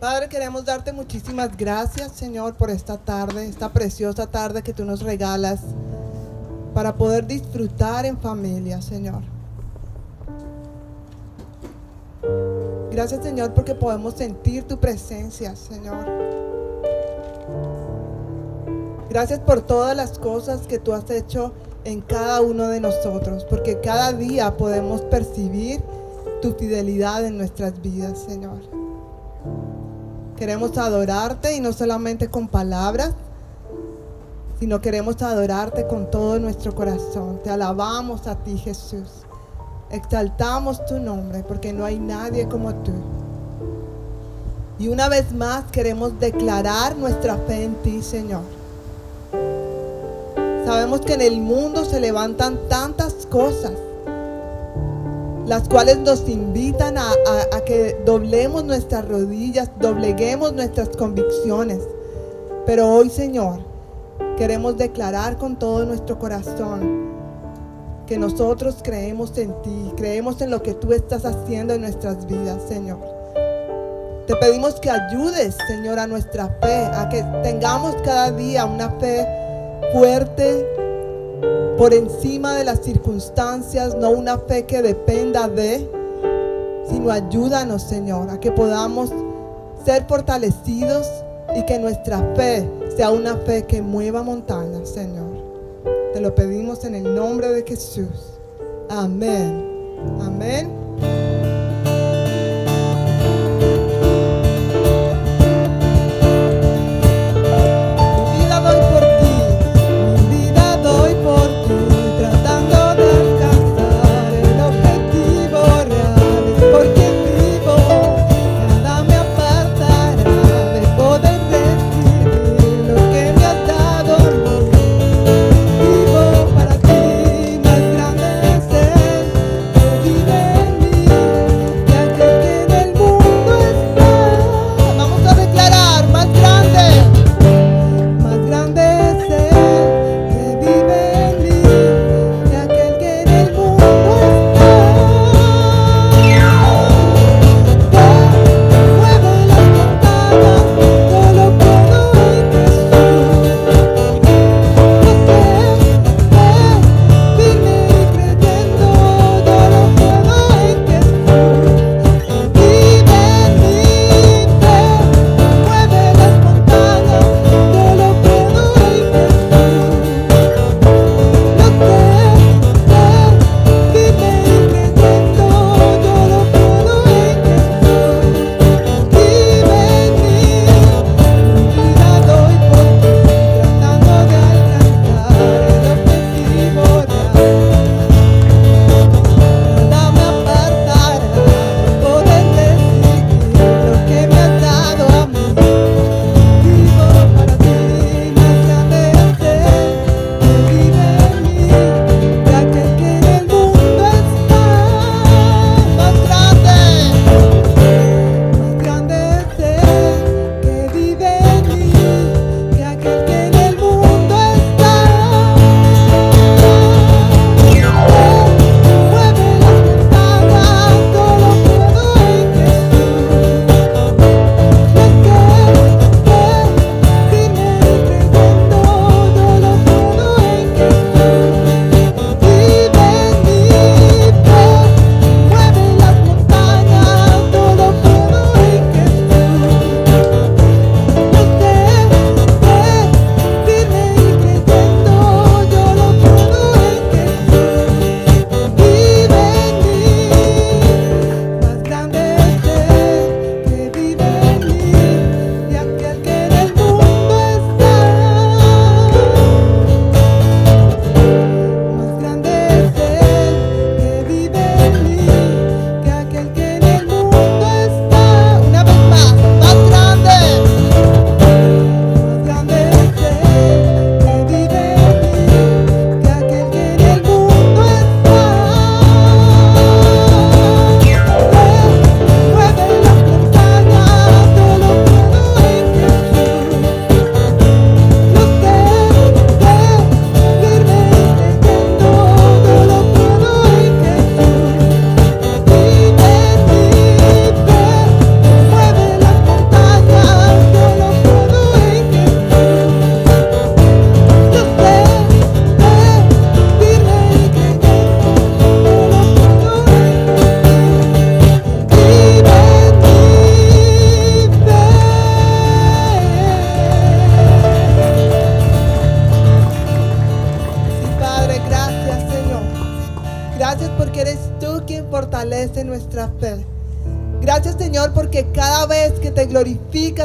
Padre, queremos darte muchísimas gracias, Señor, por esta tarde, esta preciosa tarde que tú nos regalas para poder disfrutar en familia, Señor. Gracias, Señor, porque podemos sentir tu presencia, Señor. Gracias por todas las cosas que tú has hecho en cada uno de nosotros, porque cada día podemos percibir tu fidelidad en nuestras vidas, Señor. Queremos adorarte y no solamente con palabras, sino queremos adorarte con todo nuestro corazón. Te alabamos a ti, Jesús. Exaltamos tu nombre porque no hay nadie como tú. Y una vez más queremos declarar nuestra fe en ti, Señor. Sabemos que en el mundo se levantan tantas cosas, las cuales nos invitan a, que doblemos nuestras rodillas, dobleguemos nuestras convicciones. Pero hoy, Señor, queremos declarar con todo nuestro corazón que nosotros creemos en ti, creemos en lo que tú estás haciendo en nuestras vidas, Señor. Te pedimos que ayudes, Señor, a nuestra fe, a que tengamos cada día una fe fuerte por encima de las circunstancias, no una fe que dependa de, sino ayúdanos, Señor, a que podamos ser fortalecidos y que nuestra fe sea una fe que mueva montañas, Señor. Te lo pedimos en el nombre de Jesús. Amén. Amén.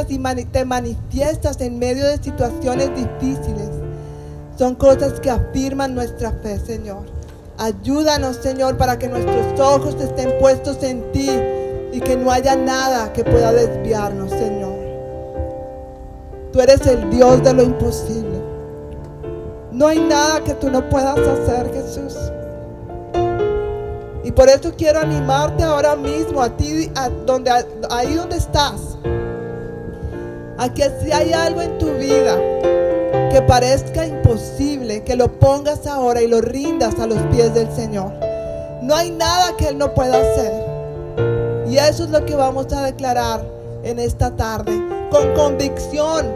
Y te manifiestas en medio de situaciones difíciles, son cosas que afirman nuestra fe, Señor. Ayúdanos, Señor, para que nuestros ojos estén puestos en ti y que no haya nada que pueda desviarnos, Señor. Tú eres el Dios de lo imposible. No hay nada que tú no puedas hacer, Jesús. Y por eso quiero animarte ahora mismo a ti, donde, ahí donde estás, a que si hay algo en tu vida que parezca imposible, que lo pongas ahora y lo rindas a los pies del Señor. No hay nada que Él no pueda hacer. Y eso es lo que vamos a declarar en esta tarde, con convicción,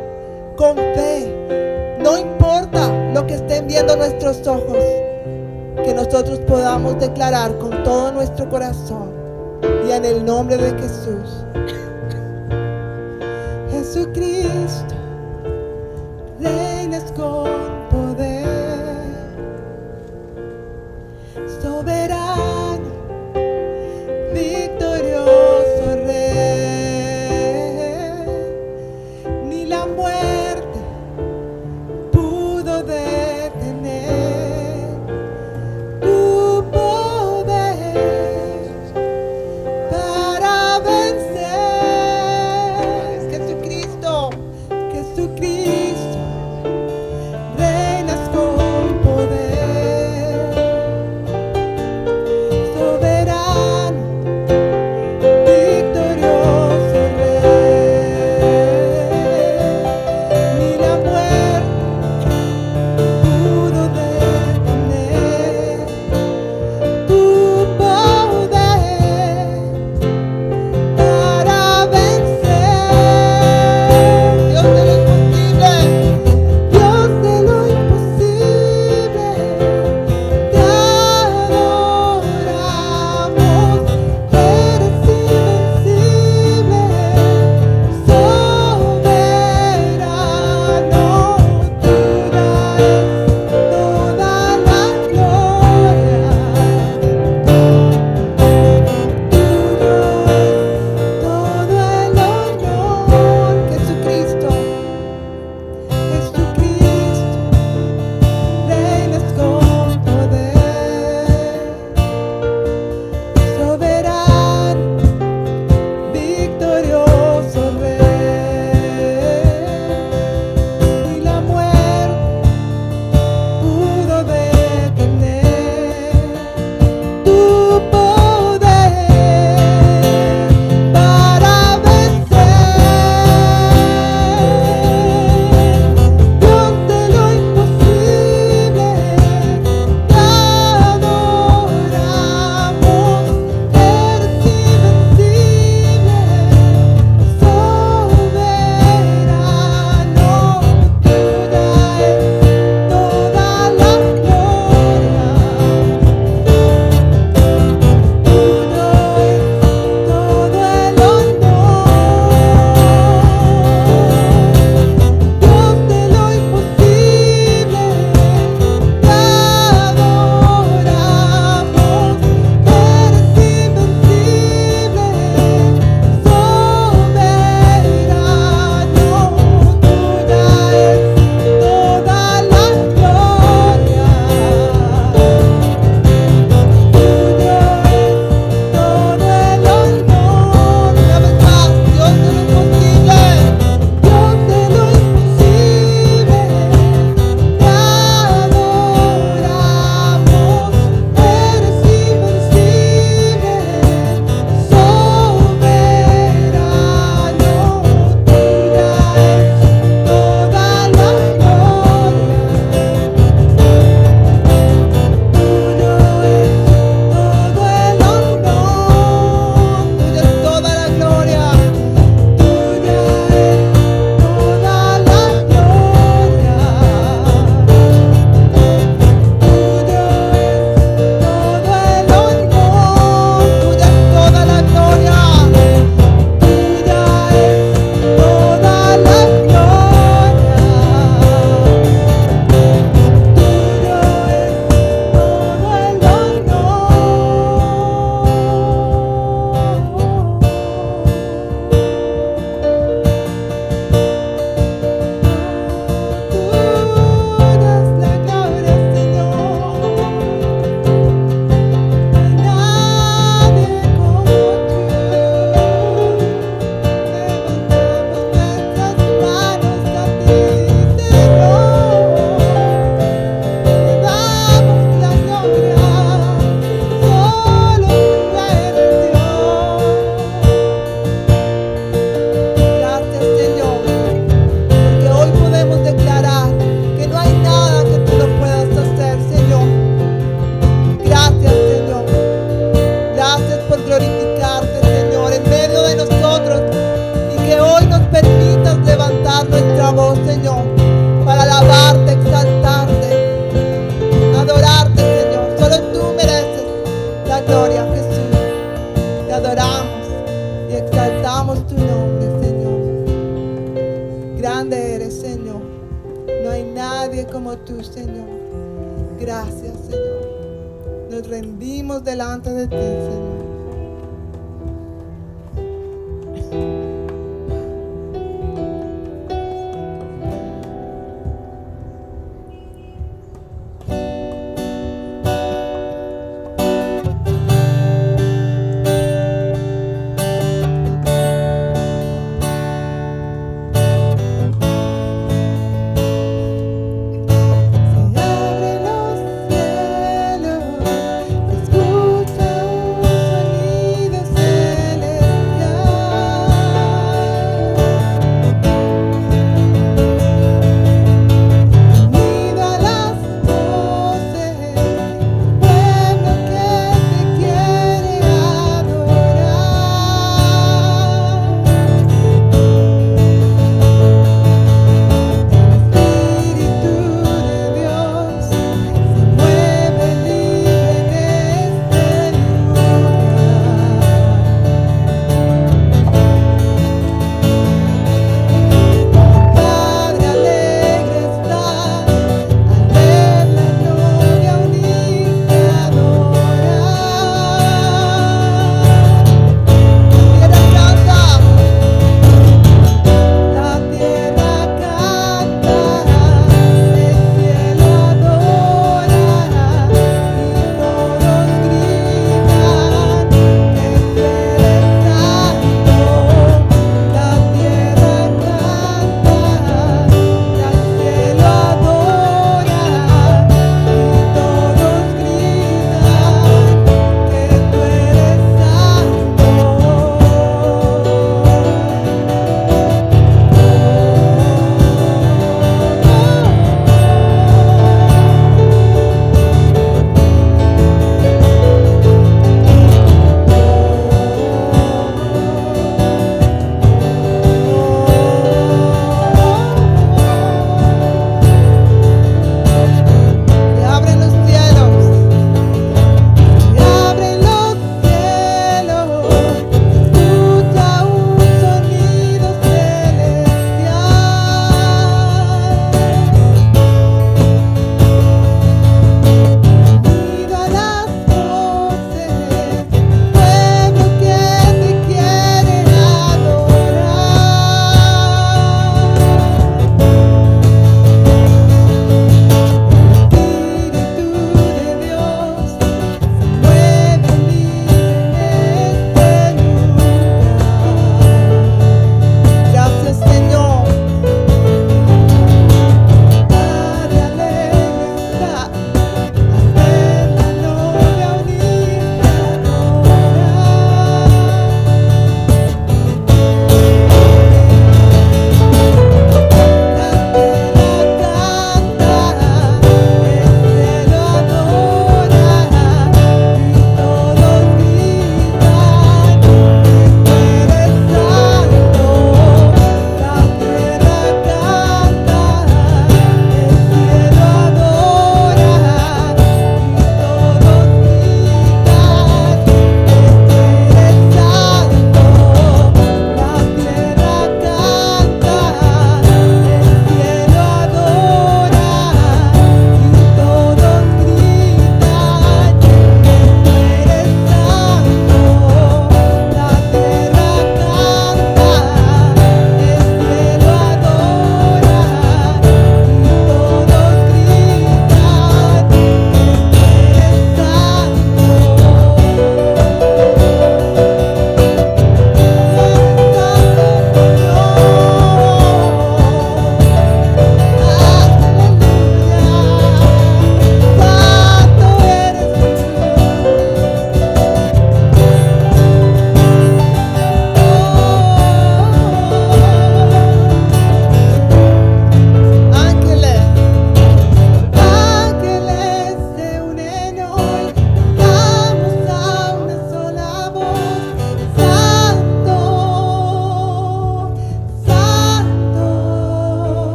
con fe. No importa lo que estén viendo nuestros ojos que nosotros podamos declarar con todo nuestro corazón y en el nombre de Jesús. Jesucristo, reinas con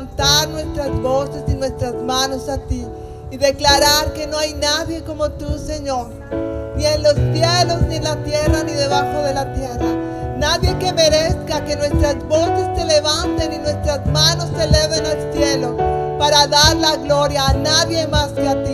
levantar nuestras voces y nuestras manos a ti y declarar que no hay nadie como tú Señor. Ni en los cielos, ni en la tierra, ni debajo de la tierra. Nadie que merezca que nuestras voces se levanten y nuestras manos se eleven al cielo para dar la gloria a nadie más que a ti,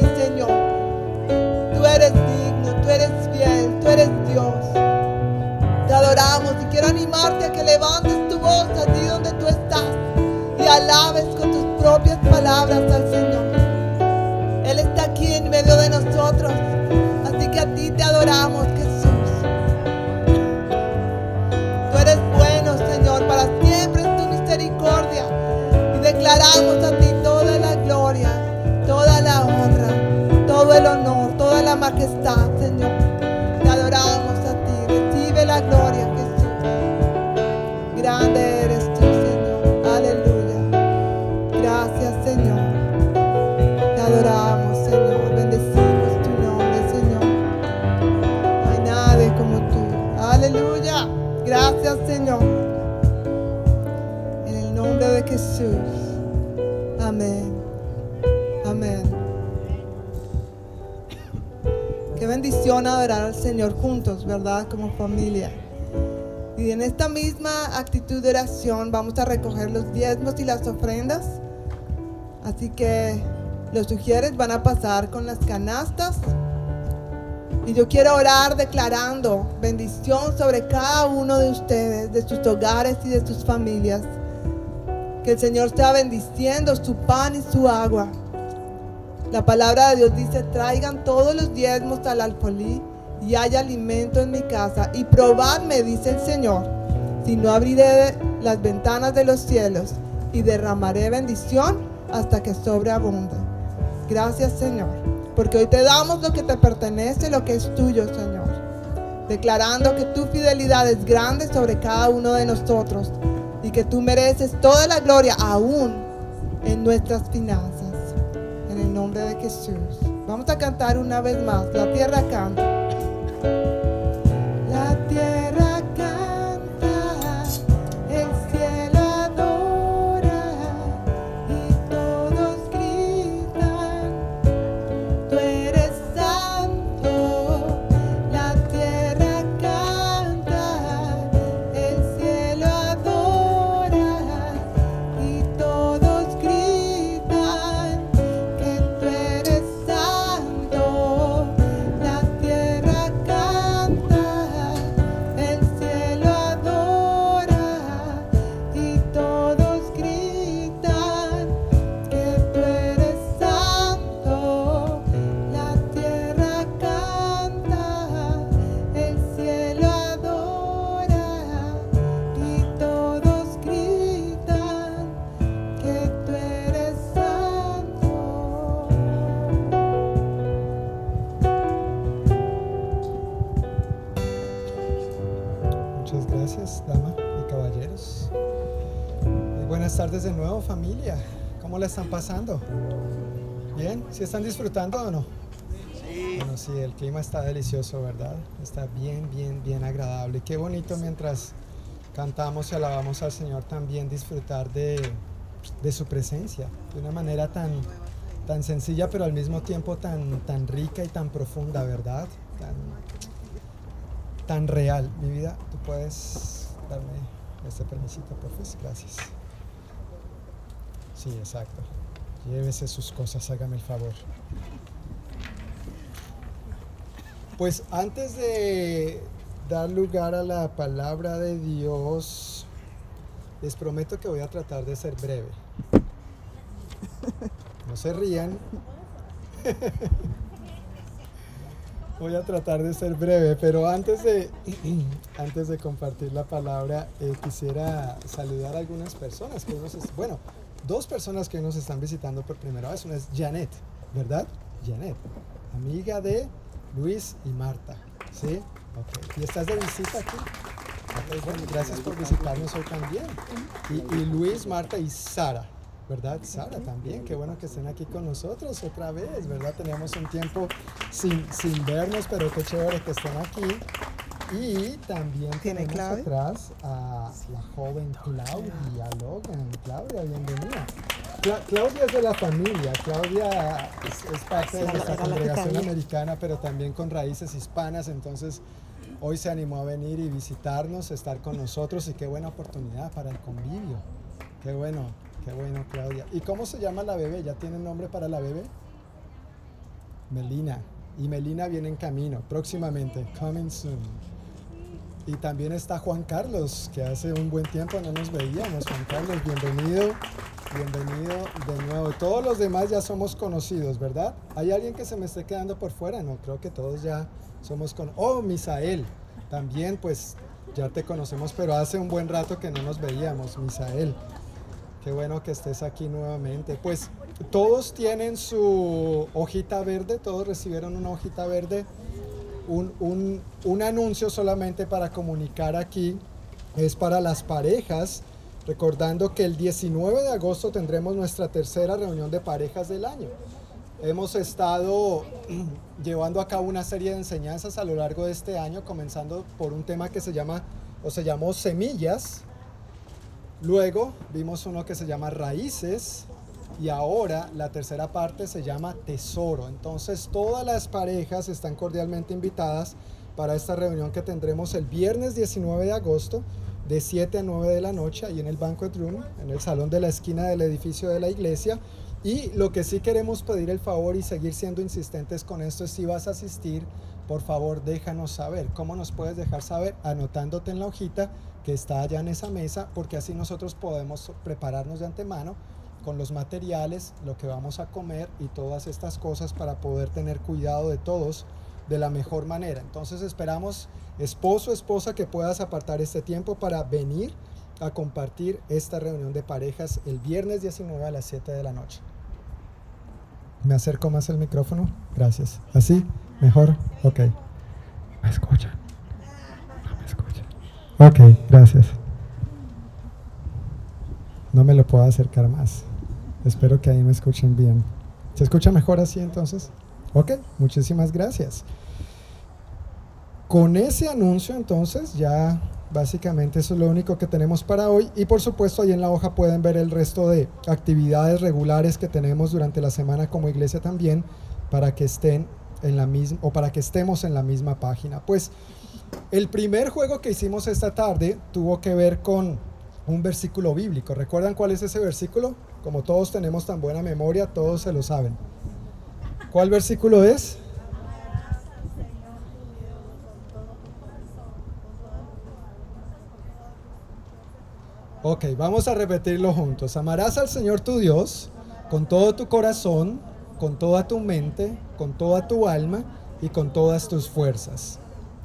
Amén. Qué bendición adorar al Señor juntos, ¿verdad? Como familia. Y en esta misma actitud de oración vamos a recoger los diezmos y las ofrendas. Así que los sugieres van a pasar con las canastas. Y yo quiero orar declarando bendición sobre cada uno de ustedes, de sus hogares y de sus familias. Que el Señor sea bendiciendo su pan y su agua. La palabra de Dios dice, traigan todos los diezmos al alfolí y haya alimento en mi casa. Y probadme, dice el Señor, si no abriré las ventanas de los cielos y derramaré bendición hasta que sobreabunde. Gracias, Señor, porque hoy te damos lo que te pertenece, lo que es tuyo, Señor. Declarando que tu fidelidad es grande sobre cada uno de nosotros y que tú mereces toda la gloria aún en nuestras finanzas. Nombre de Jesús. Vamos a cantar una vez más. La tierra canta. ¿Cómo la están pasando? ¿Bien? ¿Sí están disfrutando o no? Sí. Bueno, sí, el clima está delicioso, ¿verdad? Está bien, bien, bien agradable. Qué bonito mientras cantamos y alabamos al Señor también disfrutar de, de su presencia de una manera tan, tan sencilla, pero al mismo tiempo tan, tan rica y tan profunda, ¿verdad? Tan, tan real. Mi vida, tú puedes darme este permisito, por favor. Gracias. Sí, exacto. Llévese sus cosas, hágame el favor. Pues antes de dar lugar a la palabra de Dios, les prometo que voy a tratar de ser breve. No se rían. Voy a tratar de ser breve, pero antes de, antes de compartir la palabra, eh, quisiera saludar a algunas personas que nos, bueno, dos personas que nos están visitando por primera vez. Una es Janet, ¿verdad? Janet, amiga de Luis y Marta, ¿sí? Ok. ¿Y estás de visita aquí? Ok, bueno, gracias por visitarnos hoy también. Y, y Luis, Marta y Sara, ¿verdad? Sara también, qué bueno que estén aquí con nosotros otra vez, ¿verdad? Teníamos un tiempo sin, sin vernos, pero qué chévere que estén aquí. Y también ¿Tiene tenemos atrás a la joven Claudia Logan. Claudia, bienvenida. Cla- Claudia es de la familia. Claudia es, es parte de nuestra congregación americana, pero también con raíces hispanas. Entonces, hoy se animó a venir y visitarnos, estar con nosotros. Y qué buena oportunidad para el convivio. Qué bueno, qué bueno, Claudia. ¿Y cómo se llama la bebé? ¿Ya tiene nombre para la bebé? Melina. Y Melina viene en camino, próximamente, coming soon. Y también está Juan Carlos, que hace un buen tiempo no nos veíamos. Juan Carlos, bienvenido, bienvenido de nuevo. Todos los demás ya somos conocidos, ¿verdad? ¿Hay alguien que se me esté quedando por fuera? No, creo que todos ya somos con. Oh, Misael, también pues ya te conocemos, pero hace un buen rato que no nos veíamos, Misael. Qué bueno que estés aquí nuevamente. Pues todos tienen su hojita verde, todos recibieron una hojita verde. Un, un- un anuncio solamente para comunicar aquí es para las parejas, recordando que el 19 de agosto tendremos nuestra tercera reunión de parejas del año. Hemos estado llevando a cabo una serie de enseñanzas a lo largo de este año, comenzando por un tema que se llama o se llamó semillas, Luego vimos uno que se llama Raíces y ahora la tercera parte se llama Tesoro. Entonces todas las parejas están cordialmente invitadas para esta reunión que tendremos el viernes 19 de agosto de 7 a 9 de la noche ahí en el Banquet Room, en el salón de la esquina del edificio de la iglesia. Y lo que sí queremos pedir el favor y seguir siendo insistentes con esto es si vas a asistir, por favor déjanos saber. ¿Cómo nos puedes dejar saber? Anotándote en la hojita que está allá en esa mesa, porque así nosotros podemos prepararnos de antemano con los materiales, lo que vamos a comer y todas estas cosas para poder tener cuidado de todos de la mejor manera. Entonces esperamos, esposo, esposa, que puedas apartar este tiempo para venir a compartir esta reunión de parejas el viernes 19 a las 7 de la noche. ¿Me acerco más el micrófono? Gracias. ¿Así? ¿Mejor? Ok. ¿Me escuchan? No me escuchan. Ok, gracias. No me lo puedo acercar más. Espero que ahí me escuchen bien. ¿Se escucha mejor así entonces? Ok, muchísimas gracias. Con ese anuncio entonces ya básicamente eso es lo único que tenemos para hoy y por supuesto ahí en la hoja pueden ver el resto de actividades regulares que tenemos durante la semana como iglesia también para que estén en la misma o para que estemos en la misma página. Pues el primer juego que hicimos esta tarde tuvo que ver con un versículo bíblico. ¿Recuerdan cuál es ese versículo? Como todos tenemos tan buena memoria, todos se lo saben. ¿Cuál versículo es? Ok, vamos a repetirlo juntos. Amarás al Señor tu Dios con todo tu corazón, con toda tu mente, con toda tu alma y con todas tus fuerzas.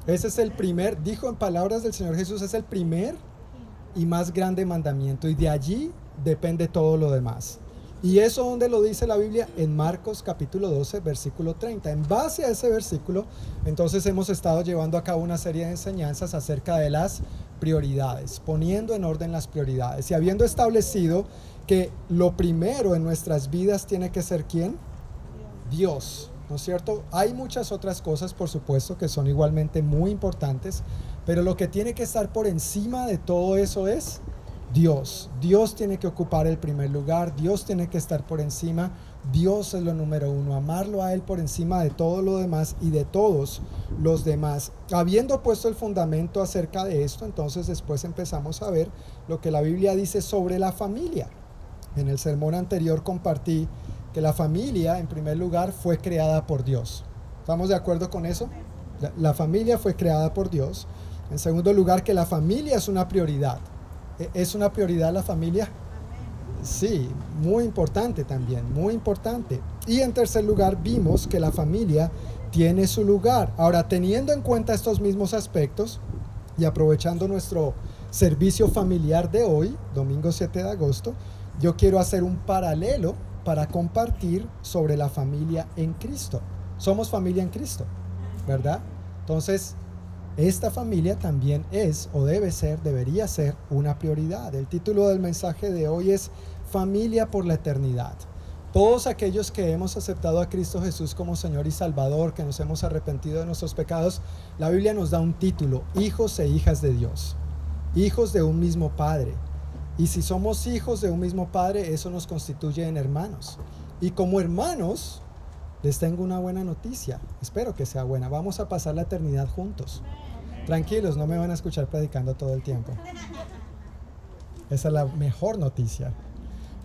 Ese es el primer, dijo en palabras del Señor Jesús, es el primer y más grande mandamiento. Y de allí depende todo lo demás. ¿Y eso donde lo dice la Biblia? En Marcos capítulo 12, versículo 30. En base a ese versículo, entonces hemos estado llevando a cabo una serie de enseñanzas acerca de las prioridades, poniendo en orden las prioridades y habiendo establecido que lo primero en nuestras vidas tiene que ser quién? Dios, ¿no es cierto? Hay muchas otras cosas, por supuesto, que son igualmente muy importantes, pero lo que tiene que estar por encima de todo eso es Dios. Dios tiene que ocupar el primer lugar, Dios tiene que estar por encima, Dios es lo número uno, amarlo a Él por encima de todo lo demás y de todos los demás. Habiendo puesto el fundamento acerca de esto, entonces después empezamos a ver lo que la Biblia dice sobre la familia. En el sermón anterior compartí que la familia, en primer lugar, fue creada por Dios. ¿Estamos de acuerdo con eso? La, familia fue creada por Dios. En segundo lugar, que la familia es una prioridad. ¿E- ¿Es una prioridad la familia? Sí, muy importante también, muy importante. Y en tercer lugar, vimos que la familia tiene su lugar. Ahora, teniendo en cuenta estos mismos aspectos y aprovechando nuestro servicio familiar de hoy, domingo 7 de agosto, yo quiero hacer un paralelo para compartir sobre la familia en Cristo. Somos familia en Cristo, ¿verdad? Entonces, esta familia también es o debe ser, debería ser una prioridad. El título del mensaje de hoy es Familia por la Eternidad. Todos aquellos que hemos aceptado a Cristo Jesús como Señor y Salvador, que nos hemos arrepentido de nuestros pecados, la Biblia nos da un título, hijos e hijas de Dios, hijos de un mismo Padre. Y si somos hijos de un mismo Padre, eso nos constituye en hermanos. Y como hermanos, les tengo una buena noticia, espero que sea buena, vamos a pasar la eternidad juntos. Tranquilos, no me van a escuchar predicando todo el tiempo. Esa es la mejor noticia.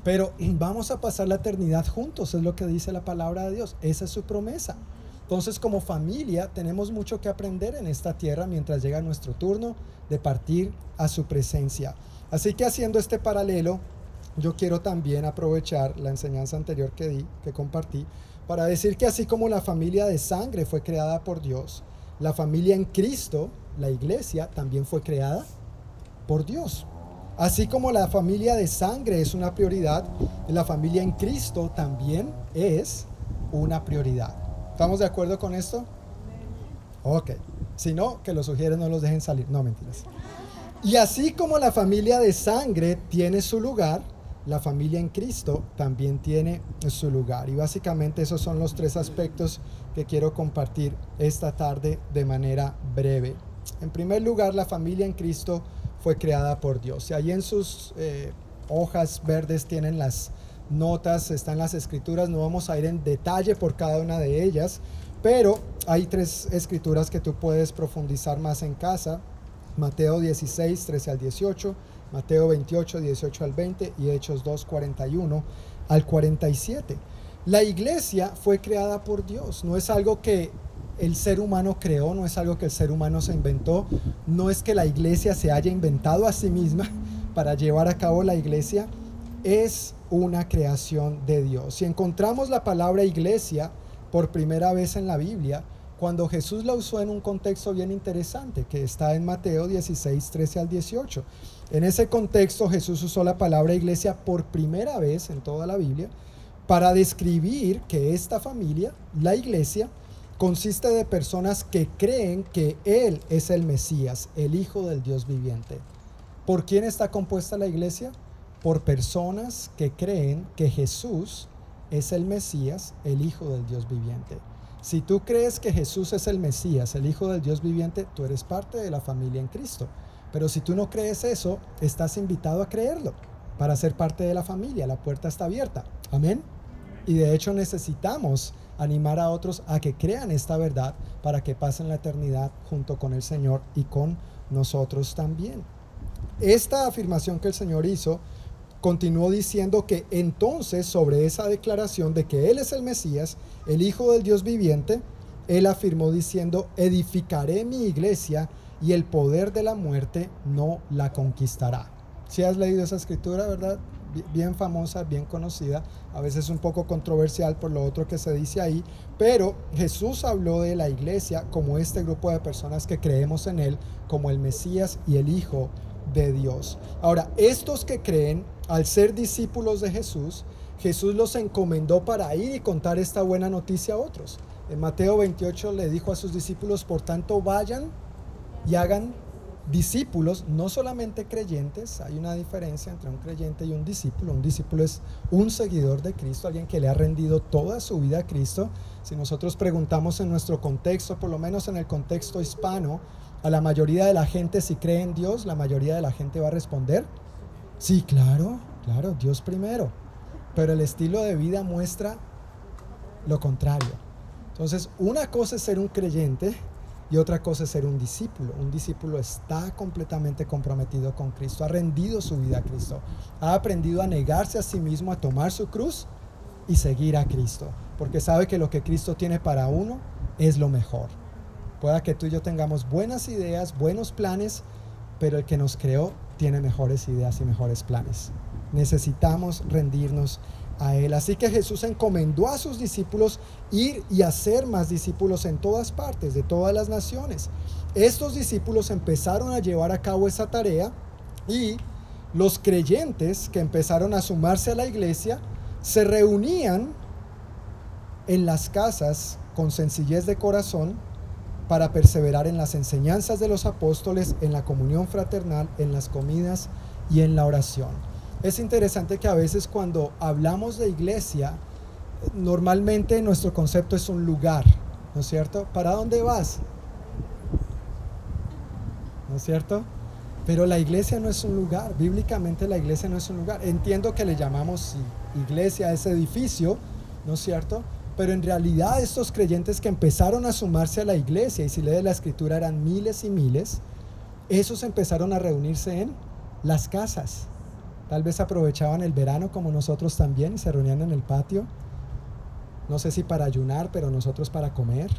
Pero vamos a pasar la eternidad juntos, es lo que dice la palabra de Dios. Esa es su promesa. Entonces como familia tenemos mucho que aprender en esta tierra mientras llega nuestro turno de partir a su presencia. Así que haciendo este paralelo, yo quiero también aprovechar la enseñanza anterior que di, que compartí, para decir que así como la familia de sangre fue creada por Dios, la familia en Cristo, la iglesia, también fue creada por Dios. Así como la familia de sangre es una prioridad, la familia en Cristo también es una prioridad. ¿Estamos de acuerdo con esto? Ok. Si no, que los sugieres no los dejen salir. No, mentiras. Y así como la familia de sangre tiene su lugar, la familia en Cristo también tiene su lugar. Y básicamente esos son los tres aspectos que quiero compartir esta tarde de manera breve. En primer lugar, la familia en Cristo fue creada por Dios. Y ahí en sus eh, hojas verdes tienen las notas, están las escrituras, no vamos a ir en detalle por cada una de ellas, pero hay tres escrituras que tú puedes profundizar más en casa. Mateo 16, 13 al 18, Mateo 28, 18 al 20 y Hechos 2, 41 al 47. La iglesia fue creada por Dios, no es algo que el ser humano creó, no es algo que el ser humano se inventó, no es que la iglesia se haya inventado a sí misma para llevar a cabo la iglesia, es una creación de Dios. Si encontramos la palabra iglesia por primera vez en la Biblia, cuando Jesús la usó en un contexto bien interesante, que está en Mateo 16, 13 al 18. En ese contexto Jesús usó la palabra iglesia por primera vez en toda la Biblia para describir que esta familia, la iglesia, consiste de personas que creen que Él es el Mesías, el Hijo del Dios viviente. ¿Por quién está compuesta la iglesia? Por personas que creen que Jesús es el Mesías, el Hijo del Dios viviente. Si tú crees que Jesús es el Mesías, el Hijo del Dios viviente, tú eres parte de la familia en Cristo. Pero si tú no crees eso, estás invitado a creerlo para ser parte de la familia. La puerta está abierta. Amén. Y de hecho necesitamos animar a otros a que crean esta verdad para que pasen la eternidad junto con el Señor y con nosotros también. Esta afirmación que el Señor hizo continuó diciendo que entonces sobre esa declaración de que Él es el Mesías, el Hijo del Dios viviente, Él afirmó diciendo, edificaré mi iglesia y el poder de la muerte no la conquistará. Si has leído esa escritura, ¿verdad? Bien famosa, bien conocida, a veces un poco controversial por lo otro que se dice ahí, pero Jesús habló de la iglesia como este grupo de personas que creemos en Él, como el Mesías y el Hijo de Dios. Ahora, estos que creen, al ser discípulos de Jesús, Jesús los encomendó para ir y contar esta buena noticia a otros. En Mateo 28 le dijo a sus discípulos, por tanto, vayan y hagan discípulos, no solamente creyentes, hay una diferencia entre un creyente y un discípulo. Un discípulo es un seguidor de Cristo, alguien que le ha rendido toda su vida a Cristo. Si nosotros preguntamos en nuestro contexto, por lo menos en el contexto hispano, a la mayoría de la gente si cree en Dios, la mayoría de la gente va a responder, sí, claro, claro, Dios primero. Pero el estilo de vida muestra lo contrario. Entonces, una cosa es ser un creyente y otra cosa es ser un discípulo. Un discípulo está completamente comprometido con Cristo, ha rendido su vida a Cristo, ha aprendido a negarse a sí mismo, a tomar su cruz y seguir a Cristo, porque sabe que lo que Cristo tiene para uno es lo mejor. Pueda que tú y yo tengamos buenas ideas, buenos planes, pero el que nos creó tiene mejores ideas y mejores planes. Necesitamos rendirnos a él. Así que Jesús encomendó a sus discípulos ir y hacer más discípulos en todas partes, de todas las naciones. Estos discípulos empezaron a llevar a cabo esa tarea y los creyentes que empezaron a sumarse a la iglesia se reunían en las casas con sencillez de corazón para perseverar en las enseñanzas de los apóstoles, en la comunión fraternal, en las comidas y en la oración. Es interesante que a veces cuando hablamos de iglesia, normalmente nuestro concepto es un lugar, ¿no es cierto? ¿Para dónde vas? ¿No es cierto? Pero la iglesia no es un lugar, bíblicamente la iglesia no es un lugar. Entiendo que le llamamos iglesia a ese edificio, ¿no es cierto? Pero en realidad estos creyentes que empezaron a sumarse a la iglesia, y si lees la escritura eran miles y miles, esos empezaron a reunirse en las casas. Tal vez aprovechaban el verano como nosotros también y se reunían en el patio. No sé si para ayunar, pero nosotros para comer,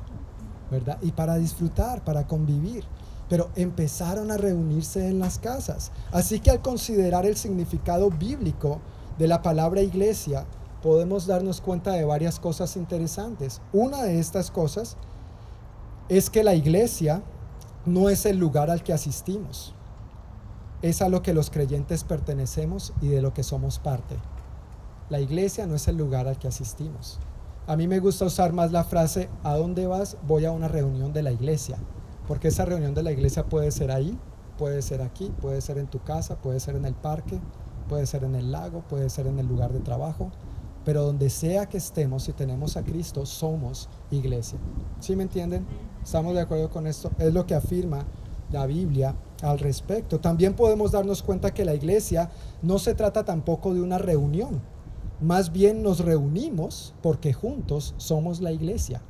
¿verdad? Y para disfrutar, para convivir pero empezaron a reunirse en las casas. Así que al considerar el significado bíblico de la palabra iglesia, podemos darnos cuenta de varias cosas interesantes. Una de estas cosas es que la iglesia no es el lugar al que asistimos, es a lo que los creyentes pertenecemos y de lo que somos parte. La iglesia no es el lugar al que asistimos. A mí me gusta usar más la frase, ¿a dónde vas? Voy a una reunión de la iglesia. Porque esa reunión de la iglesia puede ser ahí, puede ser aquí, puede ser en tu casa, puede ser en el parque, puede ser en el lago, puede ser en el lugar de trabajo. Pero donde sea que estemos, si tenemos a Cristo, somos iglesia. ¿Sí me entienden? ¿Estamos de acuerdo con esto? Es lo que afirma la Biblia al respecto. También podemos darnos cuenta que la iglesia no se trata tampoco de una reunión. Más bien nos reunimos porque juntos somos la iglesia.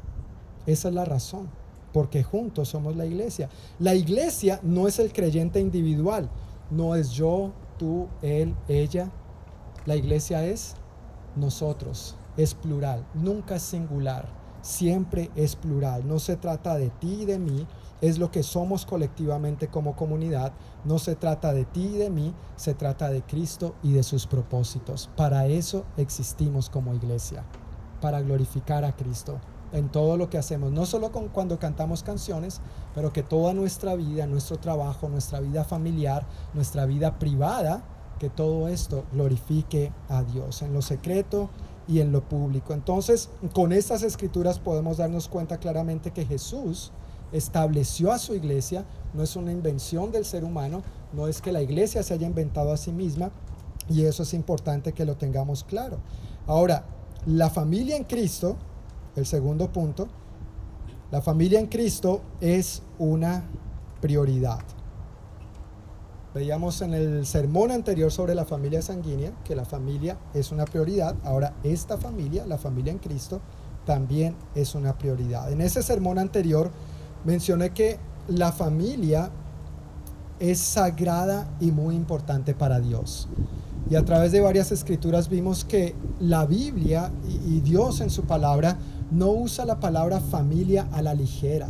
Esa es la razón porque juntos somos la iglesia. La iglesia no es el creyente individual, no es yo, tú, él, ella. La iglesia es nosotros, es plural, nunca es singular, siempre es plural. No se trata de ti y de mí, es lo que somos colectivamente como comunidad. No se trata de ti y de mí, se trata de Cristo y de sus propósitos. Para eso existimos como iglesia, para glorificar a Cristo en todo lo que hacemos, no solo con, cuando cantamos canciones, pero que toda nuestra vida, nuestro trabajo, nuestra vida familiar, nuestra vida privada, que todo esto glorifique a Dios en lo secreto y en lo público. Entonces, con estas escrituras podemos darnos cuenta claramente que Jesús estableció a su iglesia, no es una invención del ser humano, no es que la iglesia se haya inventado a sí misma, y eso es importante que lo tengamos claro. Ahora, la familia en Cristo, el segundo punto, la familia en Cristo es una prioridad. Veíamos en el sermón anterior sobre la familia sanguínea que la familia es una prioridad. Ahora esta familia, la familia en Cristo, también es una prioridad. En ese sermón anterior mencioné que la familia es sagrada y muy importante para Dios. Y a través de varias escrituras vimos que la Biblia y Dios en su palabra no usa la palabra familia a la ligera.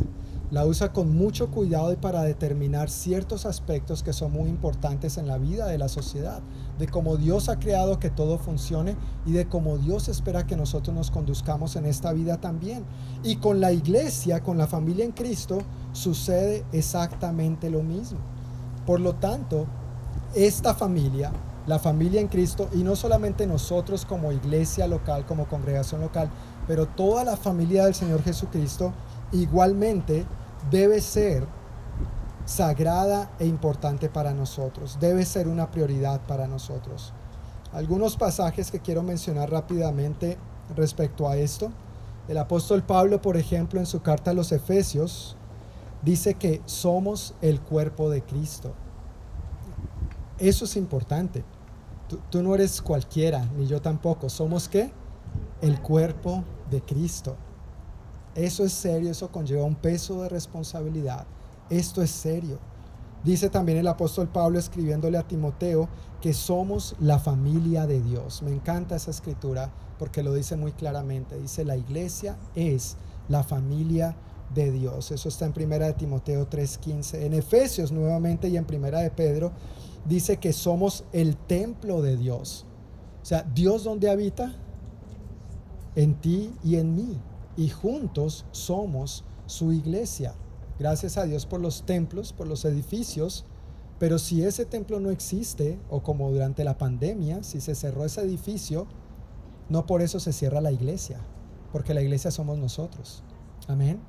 La usa con mucho cuidado y para determinar ciertos aspectos que son muy importantes en la vida de la sociedad, de cómo Dios ha creado que todo funcione y de cómo Dios espera que nosotros nos conduzcamos en esta vida también. Y con la iglesia, con la familia en Cristo, sucede exactamente lo mismo. Por lo tanto, esta familia, la familia en Cristo, y no solamente nosotros como iglesia local, como congregación local, pero toda la familia del Señor Jesucristo igualmente debe ser sagrada e importante para nosotros, debe ser una prioridad para nosotros. Algunos pasajes que quiero mencionar rápidamente respecto a esto. El apóstol Pablo, por ejemplo, en su carta a los Efesios, dice que somos el cuerpo de Cristo. Eso es importante. Tú, tú no eres cualquiera, ni yo tampoco. ¿Somos qué? El cuerpo de Cristo. Eso es serio, eso conlleva un peso de responsabilidad. Esto es serio. Dice también el apóstol Pablo escribiéndole a Timoteo que somos la familia de Dios. Me encanta esa escritura porque lo dice muy claramente. Dice la iglesia es la familia de Dios. Eso está en primera de Timoteo 3:15. En Efesios nuevamente y en primera de Pedro dice que somos el templo de Dios. O sea, Dios donde habita en ti y en mí. Y juntos somos su iglesia. Gracias a Dios por los templos, por los edificios. Pero si ese templo no existe, o como durante la pandemia, si se cerró ese edificio, no por eso se cierra la iglesia, porque la iglesia somos nosotros. Amén.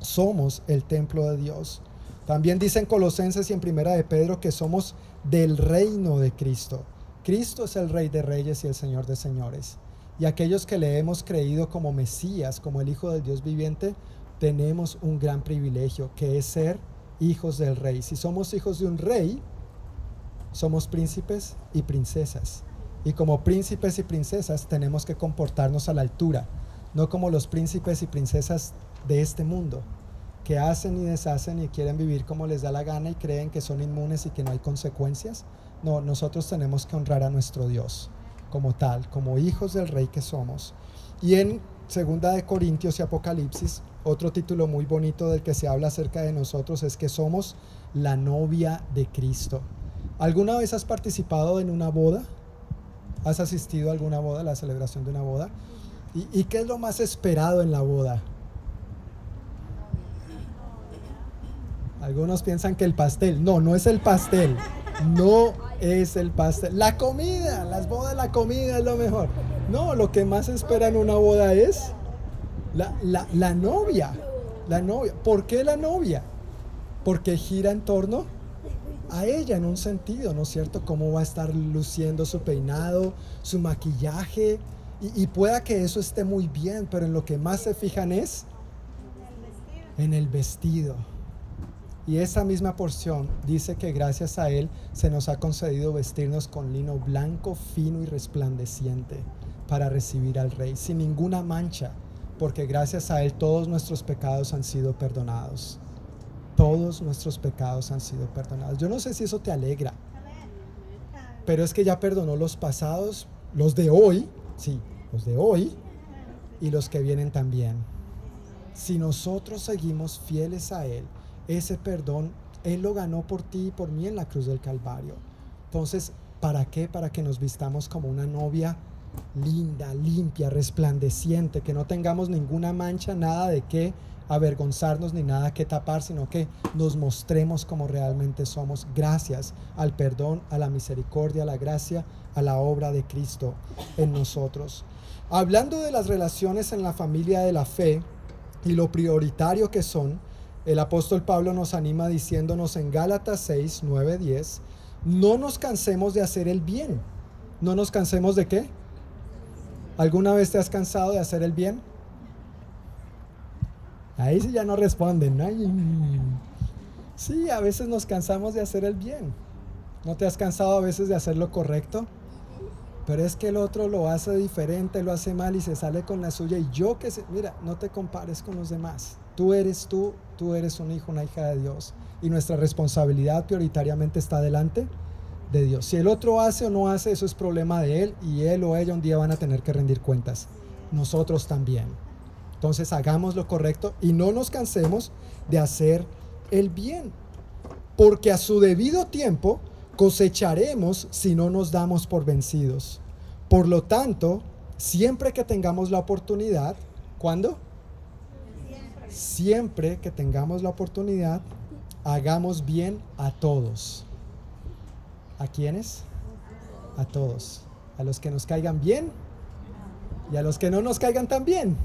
Somos el templo de Dios. También dicen Colosenses y en Primera de Pedro que somos del reino de Cristo. Cristo es el Rey de Reyes y el Señor de Señores. y aquellos que le hemos creído como Mesías, como el Hijo del Dios viviente, tenemos un gran privilegio, que es ser hijos del rey. Si somos hijos de un rey, somos príncipes y princesas. Y como príncipes y princesas tenemos que comportarnos a la altura, no como los príncipes y princesas de este mundo, que hacen y deshacen y quieren vivir como les da la gana y creen que son inmunes y que no hay consecuencias. No, nosotros tenemos que honrar a nuestro Dios como tal, como hijos del rey que somos. Y en Segunda de Corintios y Apocalipsis, otro título muy bonito del que se habla acerca de nosotros es que somos la novia de Cristo. ¿Alguna vez has participado en una boda? ¿Has asistido a alguna boda, a la celebración de una boda? ¿Y, ¿Y, qué es lo más esperado en la boda? Algunos piensan que el pastel. No, no es el pastel. No es el pastel. La comida, las bodas, la comida es lo mejor. No, lo que más espera en una boda es la, la, la novia. La novia. ¿Por qué la novia? Porque gira en torno a ella en un sentido, ¿no es cierto? Cómo va a estar luciendo su peinado, su maquillaje. Y, y pueda que eso esté muy bien, pero en lo que más se fijan es en el vestido. Y esa misma porción dice que gracias a Él se nos ha concedido vestirnos con lino blanco, fino y resplandeciente para recibir al Rey, sin ninguna mancha, porque gracias a Él todos nuestros pecados han sido perdonados. Todos nuestros pecados han sido perdonados. Yo no sé si eso te alegra, pero es que ya perdonó los pasados, los de hoy, sí, los de hoy y los que vienen también. Si nosotros seguimos fieles a Él, ese perdón Él lo ganó por ti y por mí en la cruz del Calvario. Entonces, ¿para qué? Para que nos vistamos como una novia linda, limpia, resplandeciente, que no tengamos ninguna mancha, nada de qué avergonzarnos ni nada que tapar, sino que nos mostremos como realmente somos, gracias al perdón, a la misericordia, a la gracia, a la obra de Cristo en nosotros. Hablando de las relaciones en la familia de la fe y lo prioritario que son, el apóstol Pablo nos anima diciéndonos en Gálatas 6, 9, 10, no nos cansemos de hacer el bien. ¿No nos cansemos de qué? ¿Alguna vez te has cansado de hacer el bien? Ahí sí ya no responden. Ay. Sí, a veces nos cansamos de hacer el bien. ¿No te has cansado a veces de hacer lo correcto? Pero es que el otro lo hace diferente, lo hace mal y se sale con la suya. Y yo que sé, mira, no te compares con los demás. Tú eres tú, tú eres un hijo, una hija de Dios. Y nuestra responsabilidad prioritariamente está delante Si el otro hace o no hace, eso es problema de él y él o ella un día van a tener que rendir cuentas. Nosotros también. Entonces hagamos lo correcto y no nos cansemos de hacer el bien. Porque a su debido tiempo cosecharemos si no nos damos por vencidos. Por lo tanto, siempre que tengamos la oportunidad, ¿cuándo? Siempre que tengamos la oportunidad, hagamos bien a todos ¿A quiénes? A todos. A los que nos caigan bien y a los que no nos caigan tan bien.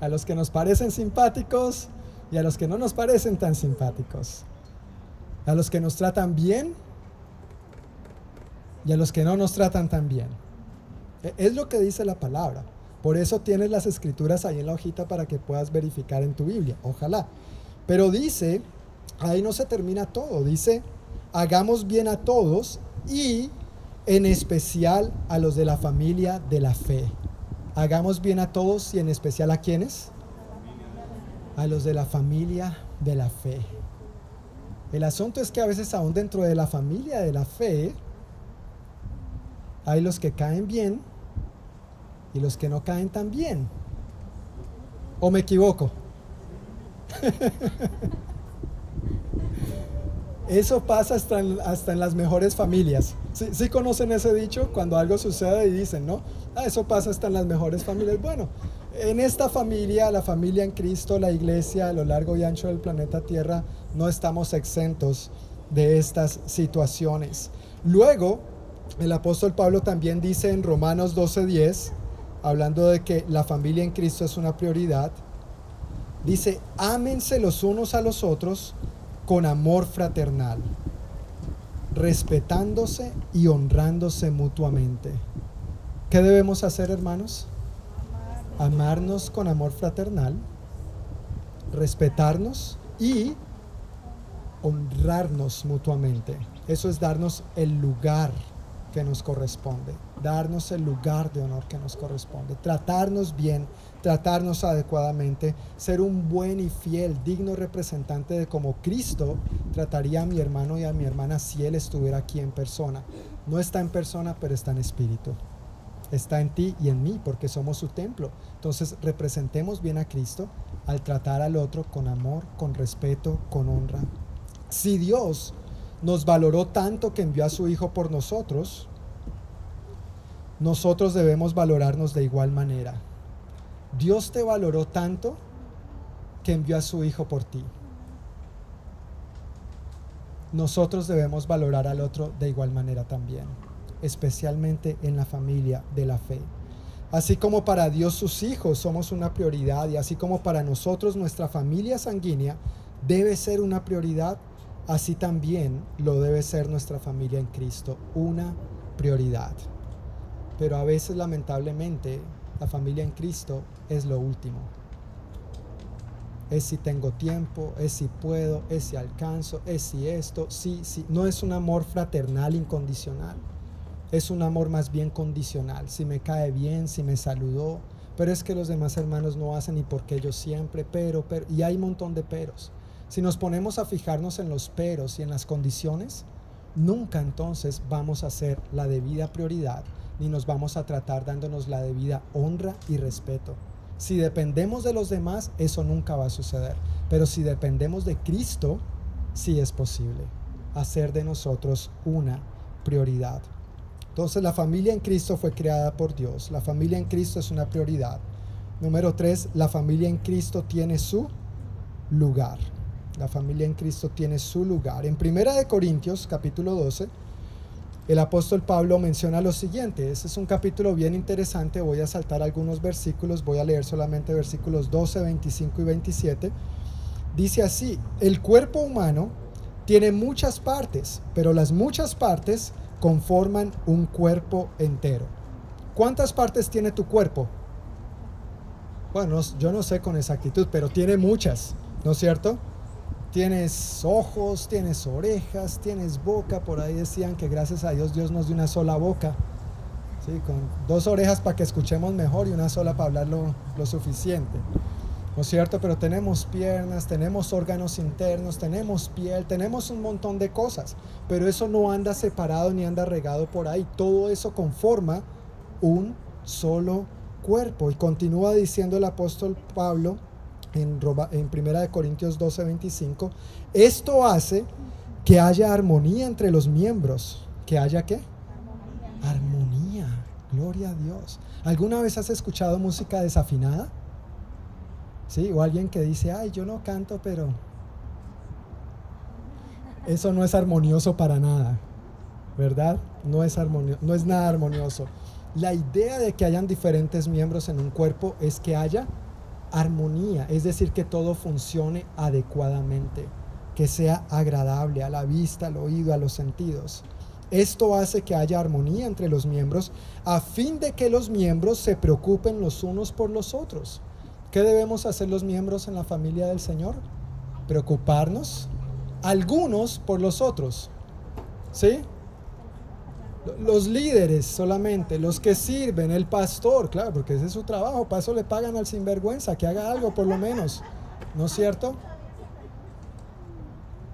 A los que nos parecen simpáticos y a los que no nos parecen tan simpáticos. A los que nos tratan bien y a los que no nos tratan tan bien. E, es lo que dice la palabra. Por eso tienes las escrituras ahí en la hojita para que puedas verificar en tu Biblia. Ojalá. Pero dice, ahí no se termina todo. Dice, hagamos bien a todos y en especial a los de la familia de la fe. Hagamos bien a todos y en especial a quienes? A los de la familia de la fe. El asunto es que a veces aún dentro de la familia de la fe hay los que caen bien y los que no caen tan bien. ¿O me equivoco? Eso pasa hasta en, hasta en las mejores familias. ¿Sí, conocen ese dicho? Cuando algo sucede y dicen, ¿no? Ah, eso pasa hasta en las mejores familias. Bueno, en esta familia, la familia en Cristo, la iglesia a lo largo y ancho del planeta Tierra, no estamos exentos de estas situaciones. Luego, el apóstol Pablo también dice en Romanos 12:10, hablando de que la familia en Cristo es una prioridad, dice, ámense los unos a los otros con amor fraternal, respetándose y honrándose mutuamente. ¿Qué debemos hacer, hermanos? Amarnos con amor fraternal, respetarnos y honrarnos mutuamente. Eso es darnos el lugar que nos corresponde, darnos el lugar de honor que nos corresponde, tratarnos bien, tratarnos adecuadamente, ser un buen y fiel, digno representante de como Cristo trataría a mi hermano y a mi hermana si Él estuviera aquí en persona. No está en persona, pero está en espíritu. Está en ti y en mí, porque somos su templo. Entonces representemos bien a Cristo al tratar al otro con amor, con respeto, con honra. Si Dios nos valoró tanto que envió a su Hijo por nosotros, nosotros debemos valorarnos de igual manera. Dios te valoró tanto que envió a su Hijo por ti. Nosotros debemos valorar al otro de igual manera también, especialmente en la familia de la fe. Así como para Dios sus hijos somos una prioridad y así como para nosotros nuestra familia sanguínea debe ser una prioridad, así también lo debe ser nuestra familia en Cristo, una prioridad. Pero a veces lamentablemente la familia en Cristo es lo último. Es si tengo tiempo, es si puedo, es si alcanzo, es si esto, sí, sí. No es un amor fraternal incondicional. Es un amor más bien condicional. Si me cae bien, si me saludó. Pero es que los demás hermanos no hacen y porque yo siempre, pero, pero. Y hay un montón de peros. Si nos ponemos a fijarnos en los peros y en las condiciones, nunca entonces vamos a hacer la debida prioridad ni nos vamos a tratar dándonos la debida honra y respeto. Si dependemos de los demás, eso nunca va a suceder. Pero si dependemos de Cristo, sí es posible hacer de nosotros una prioridad. Entonces la familia en Cristo fue creada por Dios. La familia en Cristo es una prioridad. Número tres, la familia en Cristo tiene su lugar. La familia en Cristo tiene su lugar. En Primera de Corintios, capítulo 12, el apóstol Pablo menciona lo siguiente. Este es un capítulo bien interesante. Voy a saltar algunos versículos. Voy a leer solamente versículos 12, 25 y 27. Dice así, el cuerpo humano tiene muchas partes, pero las muchas partes conforman un cuerpo entero. ¿Cuántas partes tiene tu cuerpo? Bueno, yo no sé con exactitud, pero tiene muchas, ¿no es cierto? Tienes ojos, tienes orejas, tienes boca. Por ahí decían que gracias a Dios Dios nos dio una sola boca. ¿sí? Con dos orejas para que escuchemos mejor y una sola para hablar lo, lo suficiente. ¿No es cierto? Pero tenemos piernas, tenemos órganos internos, tenemos piel, tenemos un montón de cosas. Pero eso no anda separado ni anda regado por ahí. Todo eso conforma un solo cuerpo. Y continúa diciendo el apóstol Pablo en, en Primera de Corintios 12, 25, esto hace que haya armonía entre los miembros. ¿Que haya qué? Armonía. Gloria a Dios. ¿Alguna vez has escuchado música desafinada? ¿Sí? O alguien que dice, ay, yo no canto, pero... Eso no es armonioso para nada, ¿verdad? No es, armonio no es nada armonioso. La idea de que hayan diferentes miembros en un cuerpo es que haya armonía, es decir, que todo funcione adecuadamente, que sea agradable a la vista, al oído, a los sentidos. Esto hace que haya armonía entre los miembros a fin de que los miembros se preocupen los unos por los otros. ¿Qué debemos hacer los miembros en la familia del Señor? Preocuparnos, algunos por los otros. ¿Sí? Los líderes solamente, los que sirven, el pastor, claro, porque ese es su trabajo, para eso le pagan al sinvergüenza, que haga algo por lo menos, ¿no es cierto?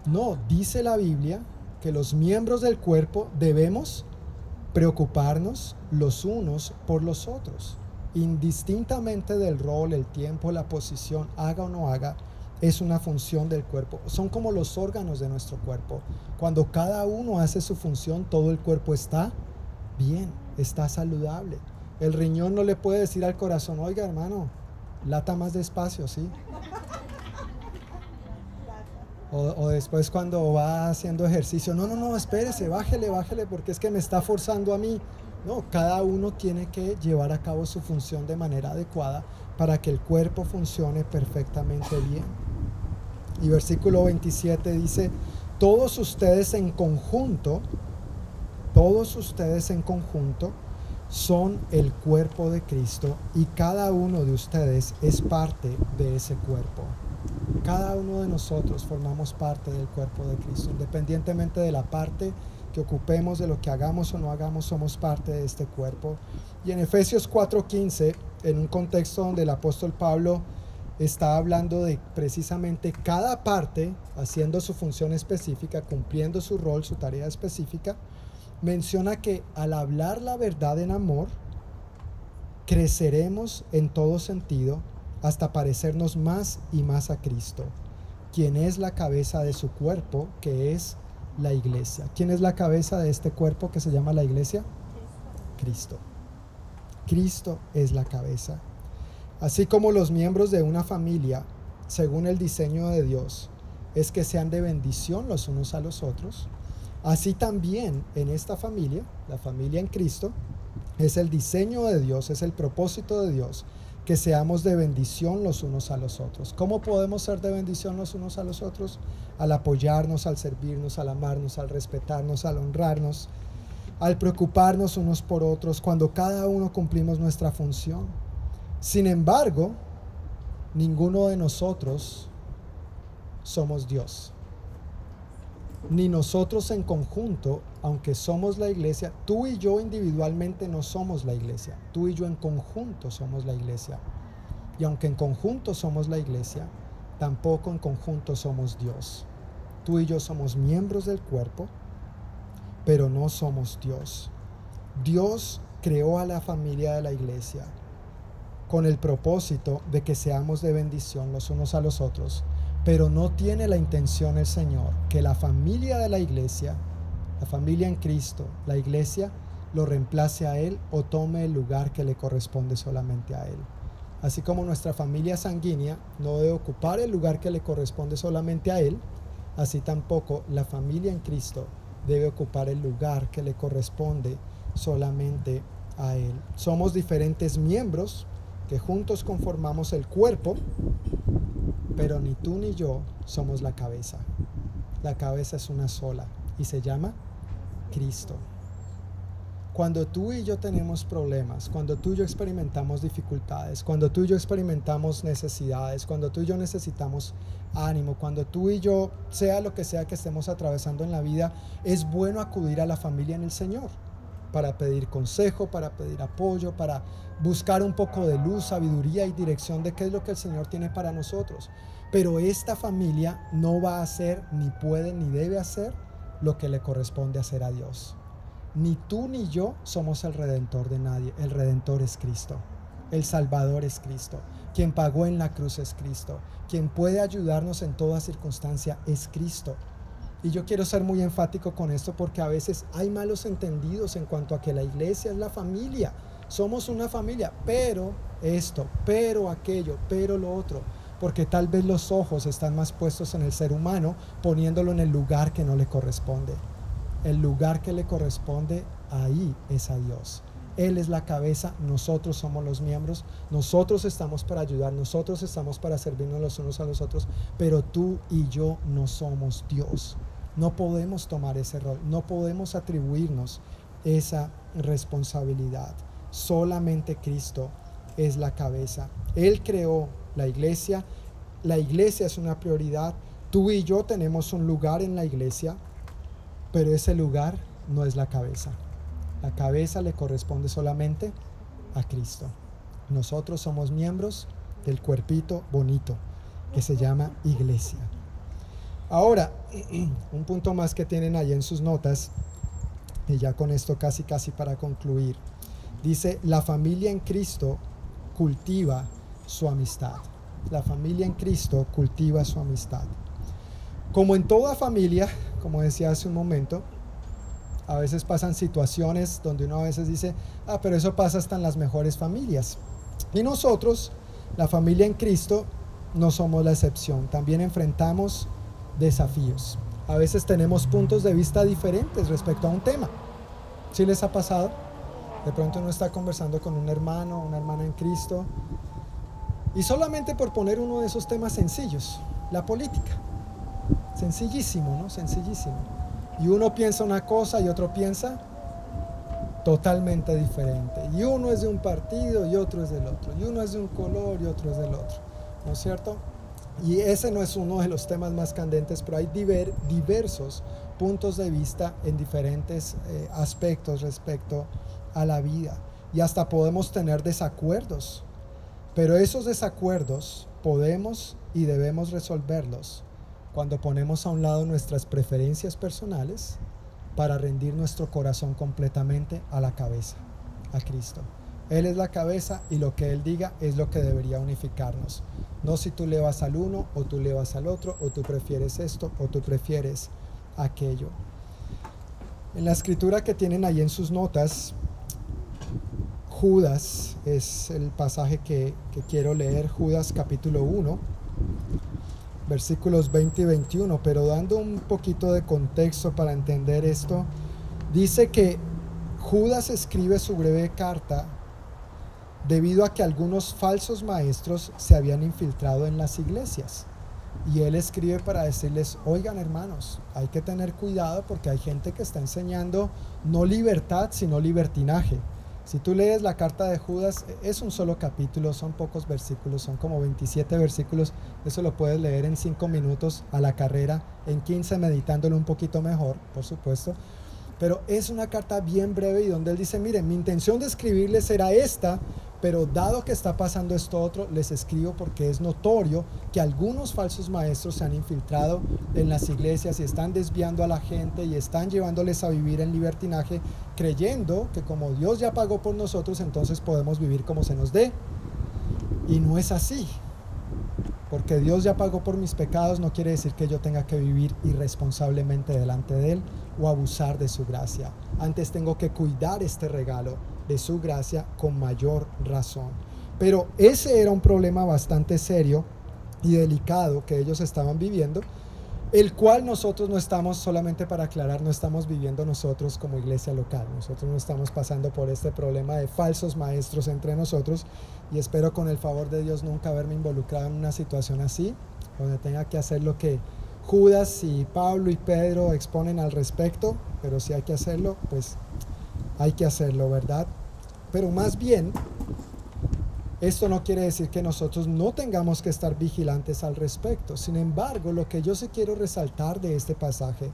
No, dice la Biblia que los miembros del cuerpo debemos preocuparnos los unos por los otros, indistintamente del rol, el tiempo, la posición, haga o no haga, es una función del cuerpo. Son como los órganos de nuestro cuerpo. Cuando cada uno hace su función, todo el cuerpo está bien, está saludable. El riñón no le puede decir al corazón, oiga hermano, lata más despacio, ¿sí? O, después cuando va haciendo ejercicio, no, no, no, espérese, bájele, bájele, porque es que me está forzando a mí. No, cada uno tiene que llevar a cabo su función de manera adecuada para que el cuerpo funcione perfectamente bien. Y versículo 27 dice, todos ustedes en conjunto, todos ustedes en conjunto, son el cuerpo de Cristo y cada uno de ustedes es parte de ese cuerpo. Cada uno de nosotros formamos parte del cuerpo de Cristo, independientemente de la parte que ocupemos, de lo que hagamos o no hagamos, somos parte de este cuerpo. Y en Efesios 4:15, en un contexto donde el apóstol Pablo está hablando de precisamente cada parte haciendo su función específica, cumpliendo su rol, su tarea específica, menciona que al hablar la verdad en amor, creceremos en todo sentido hasta parecernos más y más a Cristo, quien es la cabeza de su cuerpo, que es la iglesia. ¿Quién es la cabeza de este cuerpo que se llama la iglesia? Cristo. Cristo es la cabeza. Así como los miembros de una familia, según el diseño de Dios, es que sean de bendición los unos a los otros, así también en esta familia, la familia en Cristo, es el diseño de Dios, es el propósito de Dios, que seamos de bendición los unos a los otros. ¿Cómo podemos ser de bendición los unos a los otros? Al apoyarnos, al servirnos, al amarnos, al respetarnos, al honrarnos, al preocuparnos unos por otros, cuando cada uno cumplimos nuestra función. Sin embargo, ninguno de nosotros somos Dios. Ni nosotros en conjunto, aunque somos la iglesia, tú y yo individualmente no somos la iglesia. Tú y yo en conjunto somos la iglesia. Y aunque en conjunto somos la iglesia, tampoco en conjunto somos Dios. Tú y yo somos miembros del cuerpo, pero no somos Dios. Dios creó a la familia de la iglesia con el propósito de que seamos de bendición los unos a los otros, pero no tiene la intención el Señor que la familia de la iglesia, la familia en Cristo, la iglesia, lo reemplace a Él o tome el lugar que le corresponde solamente a Él. Así como nuestra familia sanguínea no debe ocupar el lugar que le corresponde solamente a Él, así tampoco la familia en Cristo debe ocupar el lugar que le corresponde solamente a Él. Somos diferentes miembros, que juntos conformamos el cuerpo, pero ni tú ni yo somos la cabeza. La cabeza es una sola y se llama Cristo. Cuando tú y yo tenemos problemas, cuando tú y yo experimentamos dificultades, cuando tú y yo experimentamos necesidades, cuando tú y yo necesitamos ánimo, cuando tú y yo, sea lo que sea que estemos atravesando en la vida, es bueno acudir a la familia en el Señor para pedir consejo, para pedir apoyo, para buscar un poco de luz, sabiduría y dirección de qué es lo que el Señor tiene para nosotros. Pero esta familia no va a hacer, ni puede, ni debe hacer lo que le corresponde hacer a Dios. Ni tú ni yo somos el redentor de nadie. El redentor es Cristo. El Salvador es Cristo. Quien pagó en la cruz es Cristo. Quien puede ayudarnos en toda circunstancia es Cristo. Y yo quiero ser muy enfático con esto porque a veces hay malos entendidos en cuanto a que la iglesia es la familia. Somos una familia, pero esto, pero aquello, pero lo otro. Porque tal vez los ojos están más puestos en el ser humano poniéndolo en el lugar que no le corresponde. El lugar que le corresponde ahí es a Dios. Él es la cabeza, nosotros somos los miembros, nosotros estamos para ayudar, nosotros estamos para servirnos los unos a los otros, pero tú y yo no somos Dios. No podemos tomar ese rol, no podemos atribuirnos esa responsabilidad. Solamente Cristo es la cabeza. Él creó la iglesia, la iglesia es una prioridad. Tú y yo tenemos un lugar en la iglesia, pero ese lugar no es la cabeza. La cabeza le corresponde solamente a Cristo. Nosotros somos miembros del cuerpito bonito que se llama iglesia. Ahora, un punto más que tienen ahí en sus notas, y ya con esto casi casi para concluir, dice, la familia en Cristo cultiva su amistad. La familia en Cristo cultiva su amistad. Como en toda familia, como decía hace un momento, a veces pasan situaciones donde uno a veces dice, ah, pero eso pasa hasta en las mejores familias. Y nosotros, la familia en Cristo, no somos la excepción. También enfrentamos desafíos. A veces tenemos puntos de vista diferentes respecto a un tema. si les ha pasado? De pronto uno está conversando con un hermano, una hermana en Cristo, y solamente por poner uno de esos temas sencillos, la política. Sencillísimo, ¿no? Sencillísimo. Y uno piensa una cosa y otro piensa totalmente diferente. Y uno es de un partido y otro es del otro. Y uno es de un color y otro es del otro. ¿No es cierto? Y ese no es uno de los temas más candentes, pero hay diversos puntos de vista en diferentes eh, aspectos respecto a la vida. Y hasta podemos tener desacuerdos. Pero esos desacuerdos podemos y debemos resolverlos cuando ponemos a un lado nuestras preferencias personales para rendir nuestro corazón completamente a la cabeza, a Cristo. Él es la cabeza y lo que Él diga es lo que debería unificarnos. No si tú le vas al uno o tú le vas al otro o tú prefieres esto o tú prefieres aquello. En la escritura que tienen ahí en sus notas, Judas es el pasaje que, quiero leer, Judas capítulo 1 versículos 20 y 21, pero dando un poquito de contexto para entender esto, dice que Judas escribe su breve carta debido a que algunos falsos maestros se habían infiltrado en las iglesias. Y él escribe para decirles, oigan hermanos, hay que tener cuidado porque hay gente que está enseñando no libertad, sino libertinaje. Si tú lees la carta de Judas, es un solo capítulo, son pocos versículos, son como 27 versículos. Eso lo puedes leer en 5 minutos a la carrera, en 15 meditándolo un poquito mejor, por supuesto. Pero es una carta bien breve y donde él dice, miren, mi intención de escribirles era esta, pero dado que está pasando esto otro, les escribo porque es notorio que algunos falsos maestros se han infiltrado en las iglesias y están desviando a la gente y están llevándoles a vivir en libertinaje, creyendo que como Dios ya pagó por nosotros, entonces podemos vivir como se nos dé. Y no es así. Porque Dios ya pagó por mis pecados no quiere decir que yo tenga que vivir irresponsablemente delante de Él o abusar de su gracia. Antes tengo que cuidar este regalo de su gracia con mayor razón. Pero ese era un problema bastante serio y delicado que ellos estaban viviendo, el cual nosotros no estamos, solamente para aclarar, no estamos viviendo nosotros como iglesia local. Nosotros no estamos pasando por este problema de falsos maestros entre nosotros y espero con el favor de Dios nunca haberme involucrado en una situación así, donde tenga que hacer lo que Judas y Pablo y Pedro exponen al respecto, pero si hay que hacerlo, pues hay que hacerlo, ¿verdad? Pero más bien, esto no quiere decir que nosotros no tengamos que estar vigilantes al respecto. Sin embargo, lo que yo sí quiero resaltar de este pasaje,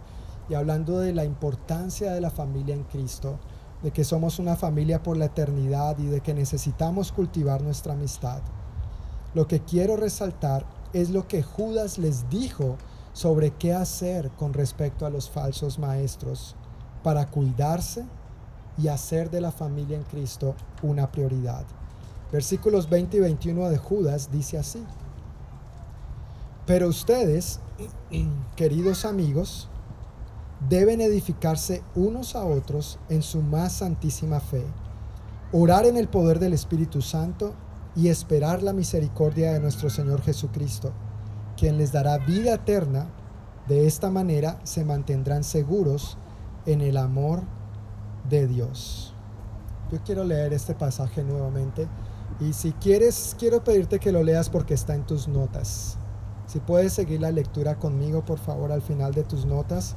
y hablando de la importancia de la familia en Cristo, de que somos una familia por la eternidad y de que necesitamos cultivar nuestra amistad, lo que quiero resaltar es lo que Judas les dijo sobre qué hacer con respecto a los falsos maestros para cuidarse y hacer de la familia en Cristo una prioridad. Versículos 20 y 21 de Judas dice así. Pero ustedes, queridos amigos, deben edificarse unos a otros en su más santísima fe, orar en el poder del Espíritu Santo y esperar la misericordia de nuestro Señor Jesucristo, quien les dará vida eterna. De esta manera se mantendrán seguros en el amor de Dios. Yo quiero leer este pasaje nuevamente y si quieres, quiero pedirte que lo leas porque está en tus notas. Si puedes seguir la lectura conmigo, por favor, al final de tus notas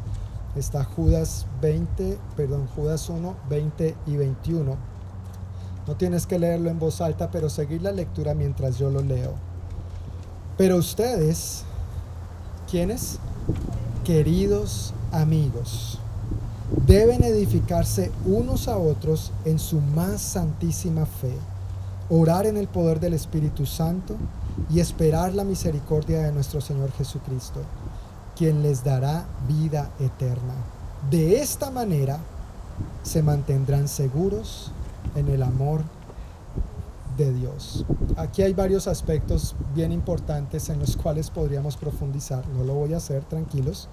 está Judas 20, perdón, Judas 1, 20 y 21. No tienes que leerlo en voz alta, pero seguir la lectura mientras yo lo leo. Pero ustedes, ¿quiénes? Queridos amigos deben edificarse unos a otros en su más santísima fe, orar en el poder del Espíritu Santo y esperar la misericordia de nuestro Señor Jesucristo, quien les dará vida eterna. De esta manera se mantendrán seguros en el amor de Dios. Aquí hay varios aspectos bien importantes en los cuales podríamos profundizar. No lo voy a hacer, tranquilos.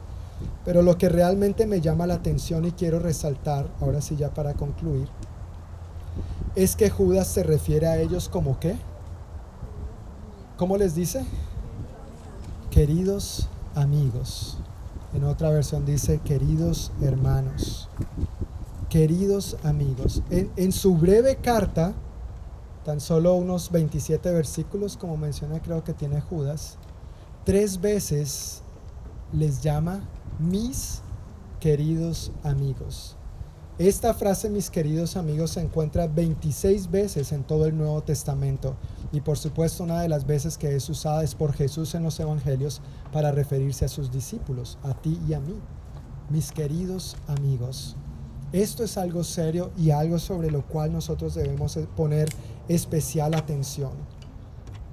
Pero lo que realmente me llama la atención y quiero resaltar, ahora sí ya para concluir, es que Judas se refiere a ellos como qué? ¿Cómo les dice? Queridos amigos. En otra versión dice queridos hermanos. Queridos amigos. En, en su breve carta, tan solo unos 27 versículos, como menciona creo que tiene Judas, tres veces les llama mis queridos amigos. Esta frase, mis queridos amigos, se encuentra 26 veces en todo el Nuevo Testamento y por supuesto una de las veces que es usada es por Jesús en los Evangelios para referirse a sus discípulos, a ti y a mí. Mis queridos amigos, esto es algo serio y algo sobre lo cual nosotros debemos poner especial atención.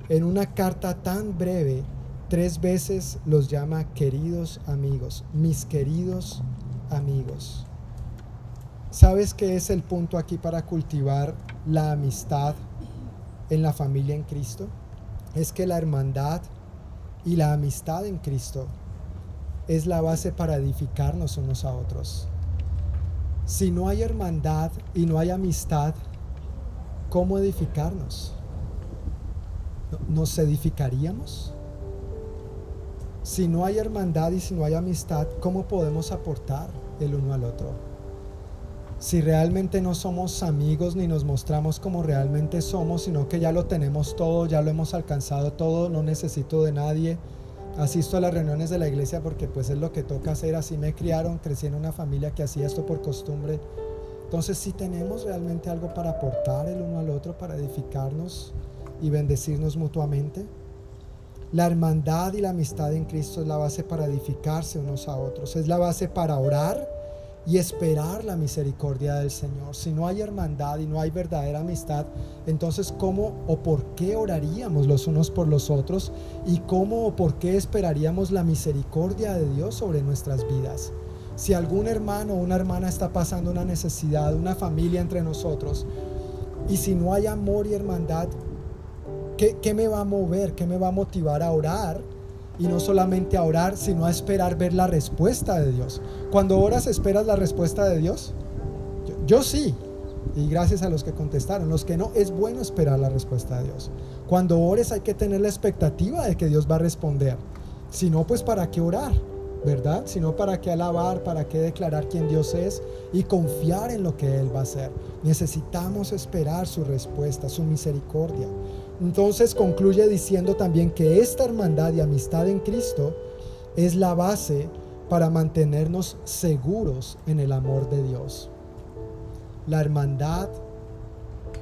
En una carta tan breve, tres veces los llama queridos amigos, mis queridos amigos. ¿Sabes qué es el punto aquí para cultivar la amistad en la familia en Cristo? Es que la hermandad y la amistad en Cristo es la base para edificarnos unos a otros. Si no hay hermandad y no hay amistad, ¿cómo edificarnos? ¿Nos edificaríamos? Si no hay hermandad y si no hay amistad, ¿cómo podemos aportar el uno al otro? si realmente no somos amigos ni nos mostramos como realmente somos, sino que ya lo tenemos todo, ya lo hemos alcanzado todo, no necesito de nadie. Asisto a las reuniones de la iglesia porque pues es lo que toca hacer, así me criaron, crecí en una familia que hacía esto por costumbre. Entonces si tenemos realmente algo para aportar el uno al otro, para edificarnos y bendecirnos mutuamente. La hermandad y la amistad en Cristo es la base para edificarse unos a otros, es la base para orar y esperar la misericordia del Señor. Si no hay hermandad y no hay verdadera amistad, entonces ¿cómo o por qué oraríamos los unos por los otros? ¿Y cómo o por qué esperaríamos la misericordia de Dios sobre nuestras vidas? Si algún hermano o una hermana está pasando una necesidad, una familia entre nosotros, y si no hay amor y hermandad, ¿qué, me va a mover? ¿Qué me va a motivar a orar? y no solamente a orar, sino a esperar ver la respuesta de Dios. Cuando oras, esperas la respuesta de Dios. Yo, sí, y gracias a los que contestaron. Los que no, es bueno esperar la respuesta de Dios. Cuando ores hay que tener la expectativa de que Dios va a responder. Si no, pues ¿para qué orar? ¿Verdad? Si no, ¿para qué alabar? ¿Para qué declarar quién Dios es? Y confiar en lo que Él va a hacer. Necesitamos esperar su respuesta, su misericordia. Entonces concluye diciendo también que esta hermandad y amistad en Cristo es la base para mantenernos seguros en el amor de Dios. La hermandad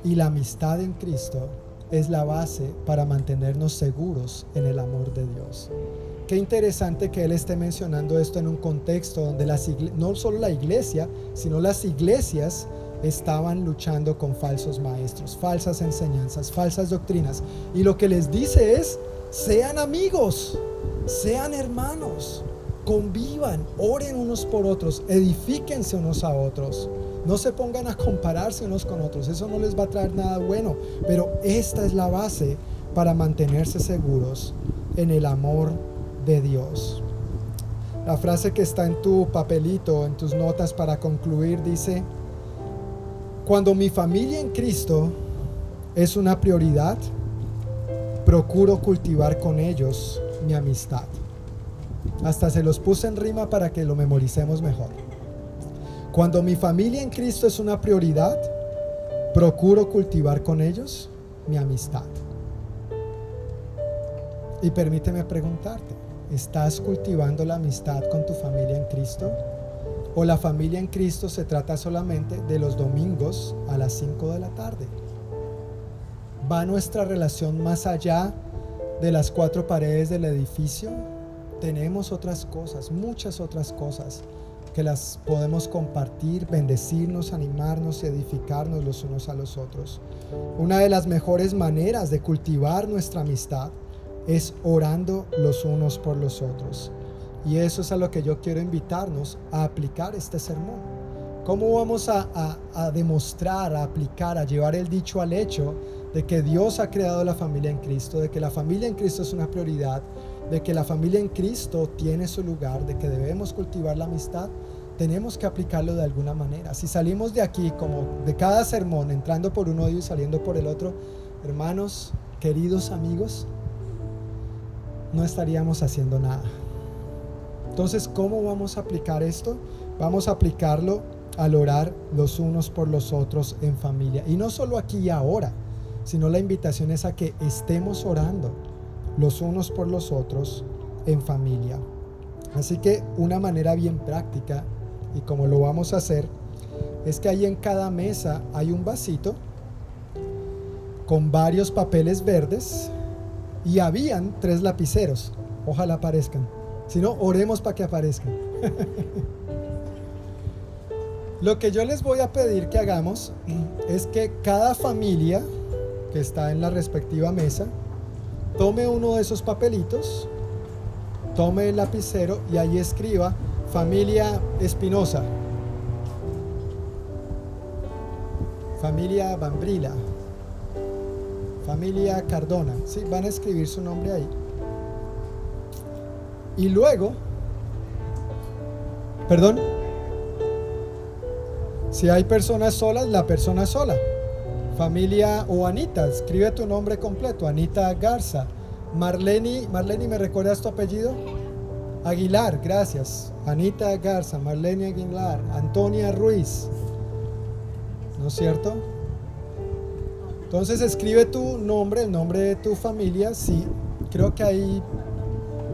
y la amistad en Cristo es la base para mantenernos seguros en el amor de Dios. Qué interesante que Él esté mencionando esto en un contexto donde las no solo la iglesia, sino las iglesias estaban luchando con falsos maestros, falsas enseñanzas, falsas doctrinas. Y lo que les dice es, sean amigos, sean hermanos, convivan, oren unos por otros, edifíquense unos a otros. No se pongan a compararse unos con otros, eso no les va a traer nada bueno, pero esta es la base para mantenerse seguros en el amor de Dios. La frase que está en tu papelito, en tus notas para concluir, dice, cuando mi familia en Cristo es una prioridad, procuro cultivar con ellos mi amistad. Hasta se los puse en rima para que lo memoricemos mejor. Cuando mi familia en Cristo es una prioridad, procuro cultivar con ellos mi amistad. Y permíteme preguntarte, ¿estás cultivando la amistad con tu familia en Cristo? O la familia en Cristo se trata solamente de los domingos a las 5 de la tarde. ¿Va nuestra relación más allá de las cuatro paredes del edificio? Tenemos otras cosas, muchas otras cosas que las podemos compartir, bendecirnos, animarnos y edificarnos los unos a los otros. Una de las mejores maneras de cultivar nuestra amistad es orando los unos por los otros. Y eso es a lo que yo quiero invitarnos a aplicar este sermón. ¿Cómo vamos a, demostrar, a aplicar, a llevar el dicho al hecho de que Dios ha creado la familia en Cristo, de que la familia en Cristo es una prioridad, de que la familia en Cristo tiene su lugar, de que debemos cultivar la amistad? Tenemos que aplicarlo de alguna manera. Si salimos de aquí como de cada sermón, entrando por un oído y saliendo por el otro, hermanos, queridos amigos, no estaríamos haciendo nada. Entonces, ¿cómo vamos a aplicar esto? Vamos a aplicarlo al orar los unos por los otros en familia. Y no solo aquí y ahora, sino la invitación es a que estemos orando los unos por los otros en familia. Así que una manera bien práctica, y como lo vamos a hacer, es que ahí en cada mesa hay un vasito con varios papeles verdes y habían tres lapiceros. Ojalá aparezcan. Si no, oremos para que aparezcan. Lo que yo les voy a pedir que hagamos es que cada familia que está en la respectiva mesa tome uno de esos papelitos, tome el lapicero y ahí escriba familia Espinosa, familia Bambrila, familia Cardona. Sí, van a escribir su nombre ahí. Y luego, perdón, si hay personas solas, la persona sola. Familia o Anita, escribe tu nombre completo. Anita Garza. Marleni, Marleni, ¿me recuerdas tu apellido? Aguilar, gracias. Anita Garza, Marlene Aguilar, Antonia Ruiz. ¿No es cierto? Entonces escribe tu nombre, el nombre de tu familia. Sí, creo que hay,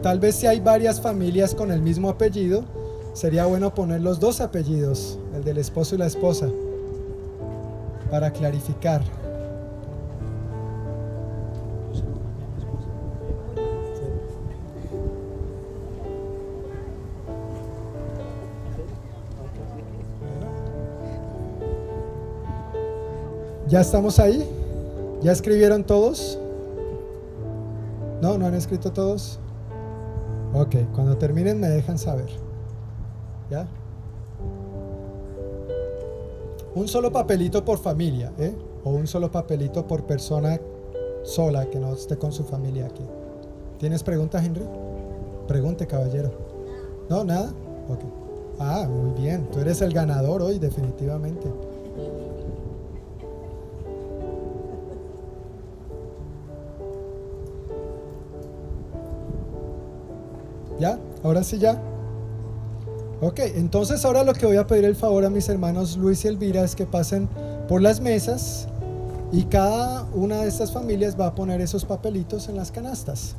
tal vez si hay varias familias con el mismo apellido, sería bueno poner los dos apellidos, el del esposo y la esposa, para clarificar. ¿Ya estamos ahí? ¿Ya escribieron todos? ¿No? ¿No han escrito todos? Ok, cuando terminen me dejan saber. ¿Ya? Un solo papelito por familia, ¿eh? O un solo papelito por persona sola que no esté con su familia aquí. ¿Tienes preguntas, Henry? Pregunte, caballero. ¿No? ¿Nada? Ok. Ah, muy bien. Tú eres el ganador hoy, definitivamente. ¿Ya? Ahora sí ya. Ok, entonces ahora lo que voy a pedir el favor a mis hermanos Luis y Elvira es que pasen por las mesas y cada una de estas familias va a poner esos papelitos en las canastas.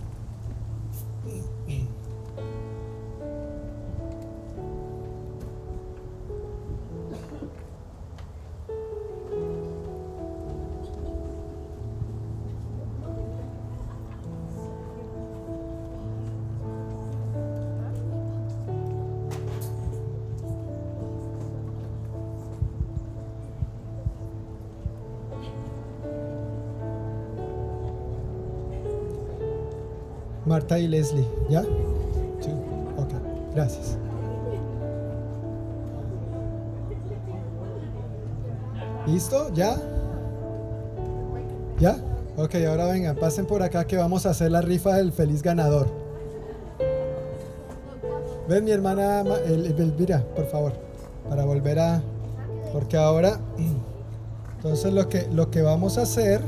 Marta y Leslie, ¿ya? Sí, ok, gracias. ¿Listo? ¿Ya? ¿Ya? Ok, ahora vengan, pasen por acá que vamos a hacer la rifa del feliz ganador. Ven mi hermana Elvira, por favor, para volver a... Porque ahora, entonces lo que, lo que vamos a hacer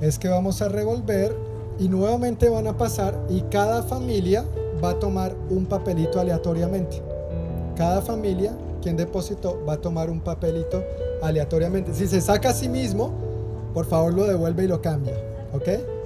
es que vamos a revolver y nuevamente van a pasar y cada familia va a tomar un papelito aleatoriamente. Cada familia, quien depositó, va a tomar un papelito aleatoriamente. Si se saca a sí mismo, por favor lo devuelve y lo cambia. ¿Ok?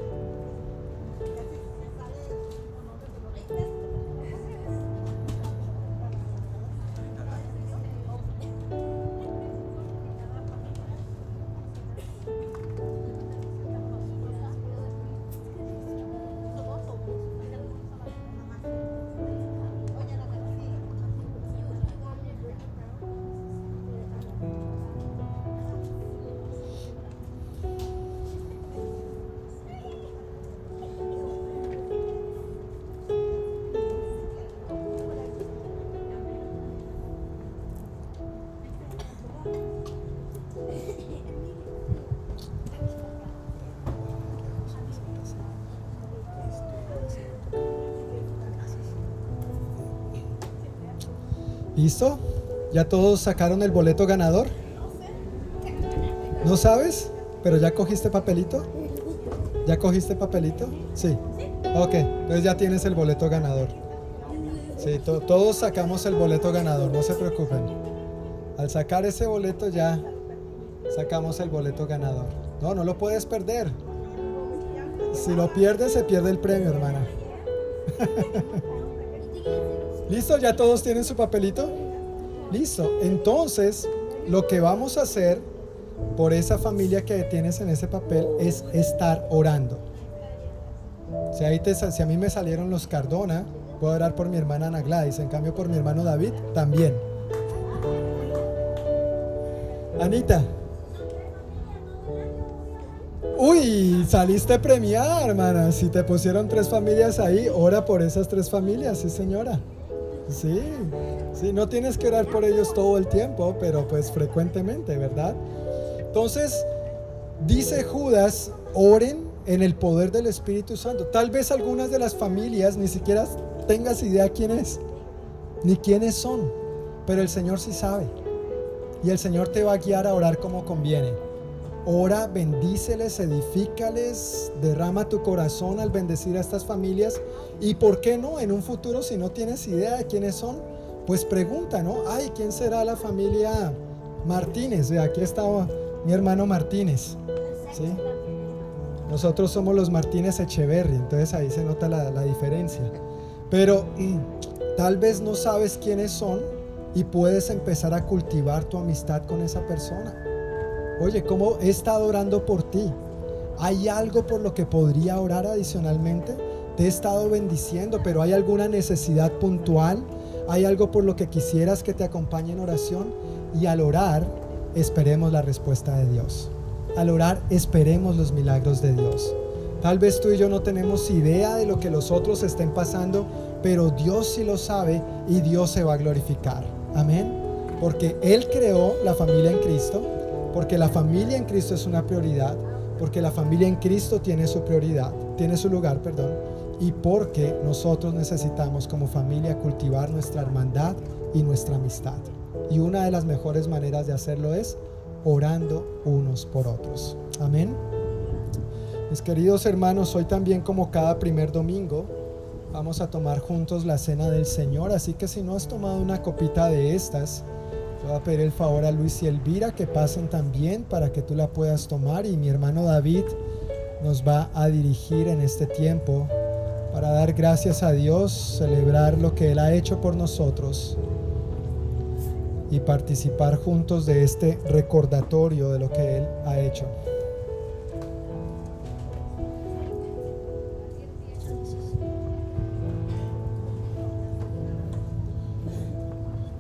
¿Listo? ¿Ya todos sacaron el boleto ganador? ¿No sabes? ¿Pero ya cogiste papelito? ¿Ya cogiste papelito? Sí. Ok, entonces ya tienes el boleto ganador. Sí, todos sacamos el boleto ganador, no se preocupen. Al sacar ese boleto ya sacamos el boleto ganador. No, no lo puedes perder. Si lo pierdes, se pierde el premio, hermana. ¿Listo? ¿Ya todos tienen su papelito? Listo. Entonces, lo que vamos a hacer por esa familia que tienes en ese papel es estar orando. Si, si a mí me salieron los Cardona, puedo orar por mi hermana Ana Gladys. En cambio, por mi hermano David, también. Anita. Uy, saliste premiada, hermana. Si te pusieron tres familias ahí, ora por esas tres familias, sí, señora. Sí, sí, no tienes que orar por ellos todo el tiempo, pero pues frecuentemente, ¿verdad? Entonces, dice Judas, oren en el poder del Espíritu Santo. Tal vez algunas de las familias ni siquiera tengas idea quién es, ni quiénes son, pero el Señor sí sabe. Y el Señor te va a guiar a orar como conviene. Ora, bendíceles, edifícales, derrama tu corazón al bendecir a estas familias. Y por qué no, en un futuro, si no tienes idea de quiénes son, pues pregunta, ¿no? Ay, ¿quién será la familia Martínez? Aquí está mi hermano Martínez. ¿sí? Nosotros somos los Martínez Echeverry, entonces ahí se nota la, la diferencia. Pero mm, tal vez no sabes quiénes son y puedes empezar a cultivar tu amistad con esa persona. Oye, ¿cómo he estado orando por ti? ¿Hay algo por lo que podría orar adicionalmente? Te he estado bendiciendo, pero ¿hay alguna necesidad puntual? ¿Hay algo por lo que quisieras que te acompañe en oración? Y al orar, esperemos la respuesta de Dios. Al orar, esperemos los milagros de Dios. Tal vez tú y yo no tenemos idea de lo que los otros estén pasando, pero Dios sí lo sabe y Dios se va a glorificar. Amén. Porque Él creó la familia en Cristo porque la familia en Cristo es una prioridad, porque la familia en Cristo tiene su prioridad, tiene su lugar, perdón, y porque nosotros necesitamos como familia cultivar nuestra hermandad y nuestra amistad. Y una de las mejores maneras de hacerlo es orando unos por otros. Amén. Mis queridos hermanos, hoy también como cada primer domingo vamos a tomar juntos la cena del Señor, así que si no has tomado una copita de estas, Voy a pedir el favor a Luis y Elvira que pasen también para que tú la puedas tomar y mi hermano David nos va a dirigir en este tiempo para dar gracias a Dios, celebrar lo que Él ha hecho por nosotros y participar juntos de este recordatorio de lo que Él ha hecho.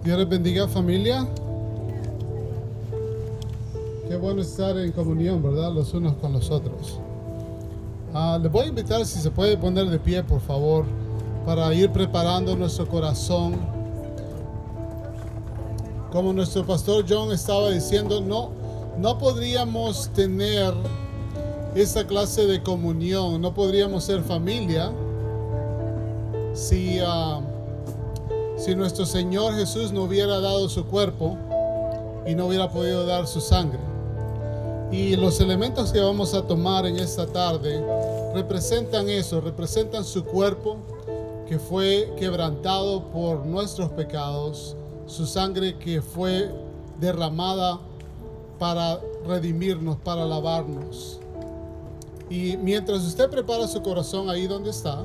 Dios les bendiga familia. Qué bueno estar en comunión, ¿verdad? Los unos con los otros. Ah, les voy a invitar si se puede poner de pie, por favor, para ir preparando nuestro corazón. Como nuestro pastor John estaba diciendo, no, no podríamos tener esa clase de comunión, no podríamos ser familia si... Ah, si nuestro Señor Jesús no hubiera dado su cuerpo y no hubiera podido dar su sangre. Y los elementos que vamos a tomar en esta tarde representan eso, representan su cuerpo que fue quebrantado por nuestros pecados, su sangre que fue derramada para redimirnos, para lavarnos. Y mientras usted prepara su corazón ahí donde está,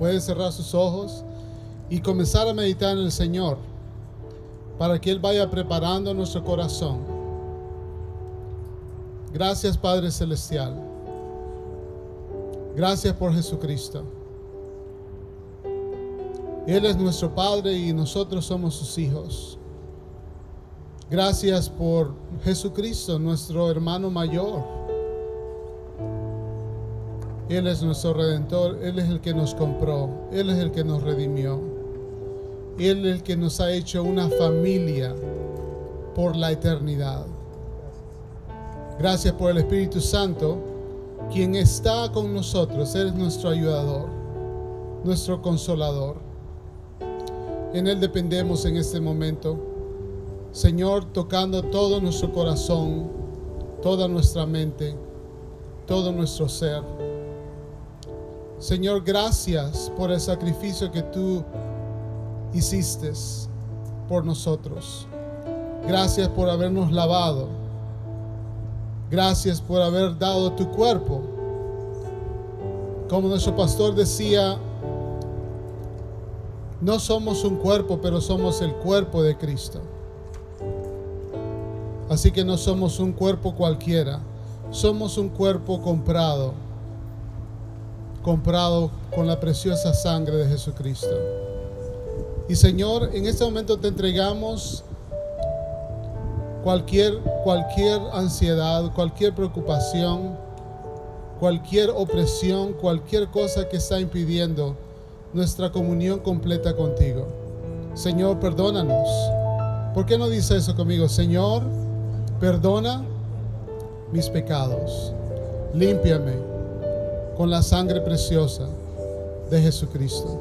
puede cerrar sus ojos y comenzar a meditar en el Señor para que Él vaya preparando nuestro corazón. Gracias Padre Celestial. Gracias por Jesucristo. Él es nuestro Padre y nosotros somos sus hijos. Gracias por Jesucristo, nuestro hermano mayor. Él es nuestro redentor, Él es el que nos compró, Él es el que nos redimió. Él es el que nos ha hecho una familia por la eternidad. Gracias por el Espíritu Santo, quien está con nosotros. Él es nuestro ayudador, nuestro consolador. En Él dependemos en este momento. Señor, tocando todo nuestro corazón, toda nuestra mente, todo nuestro ser. Señor, gracias por el sacrificio que tú hiciste por nosotros. Gracias por habernos lavado. Gracias por haber dado tu cuerpo. Como nuestro pastor decía, No somos un cuerpo, pero somos el cuerpo de Cristo. Así que no somos un cuerpo cualquiera, somos un cuerpo comprado, comprado con la preciosa sangre de Jesucristo. Y Señor, en este momento te entregamos cualquier, cualquier ansiedad, cualquier preocupación, cualquier opresión, cualquier cosa que está impidiendo nuestra comunión completa contigo. Señor, perdónanos. ¿Por qué no dice eso conmigo? Señor, perdona mis pecados. Límpiame con la sangre preciosa de Jesucristo.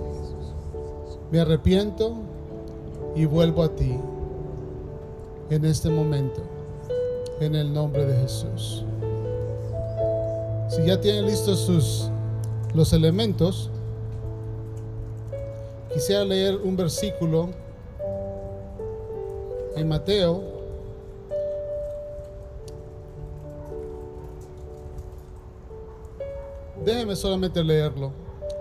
Me arrepiento y vuelvo a ti en este momento, en el nombre de Jesús. Si ya tienen listos sus los elementos, quisiera leer un versículo en Mateo. Déjenme solamente leerlo.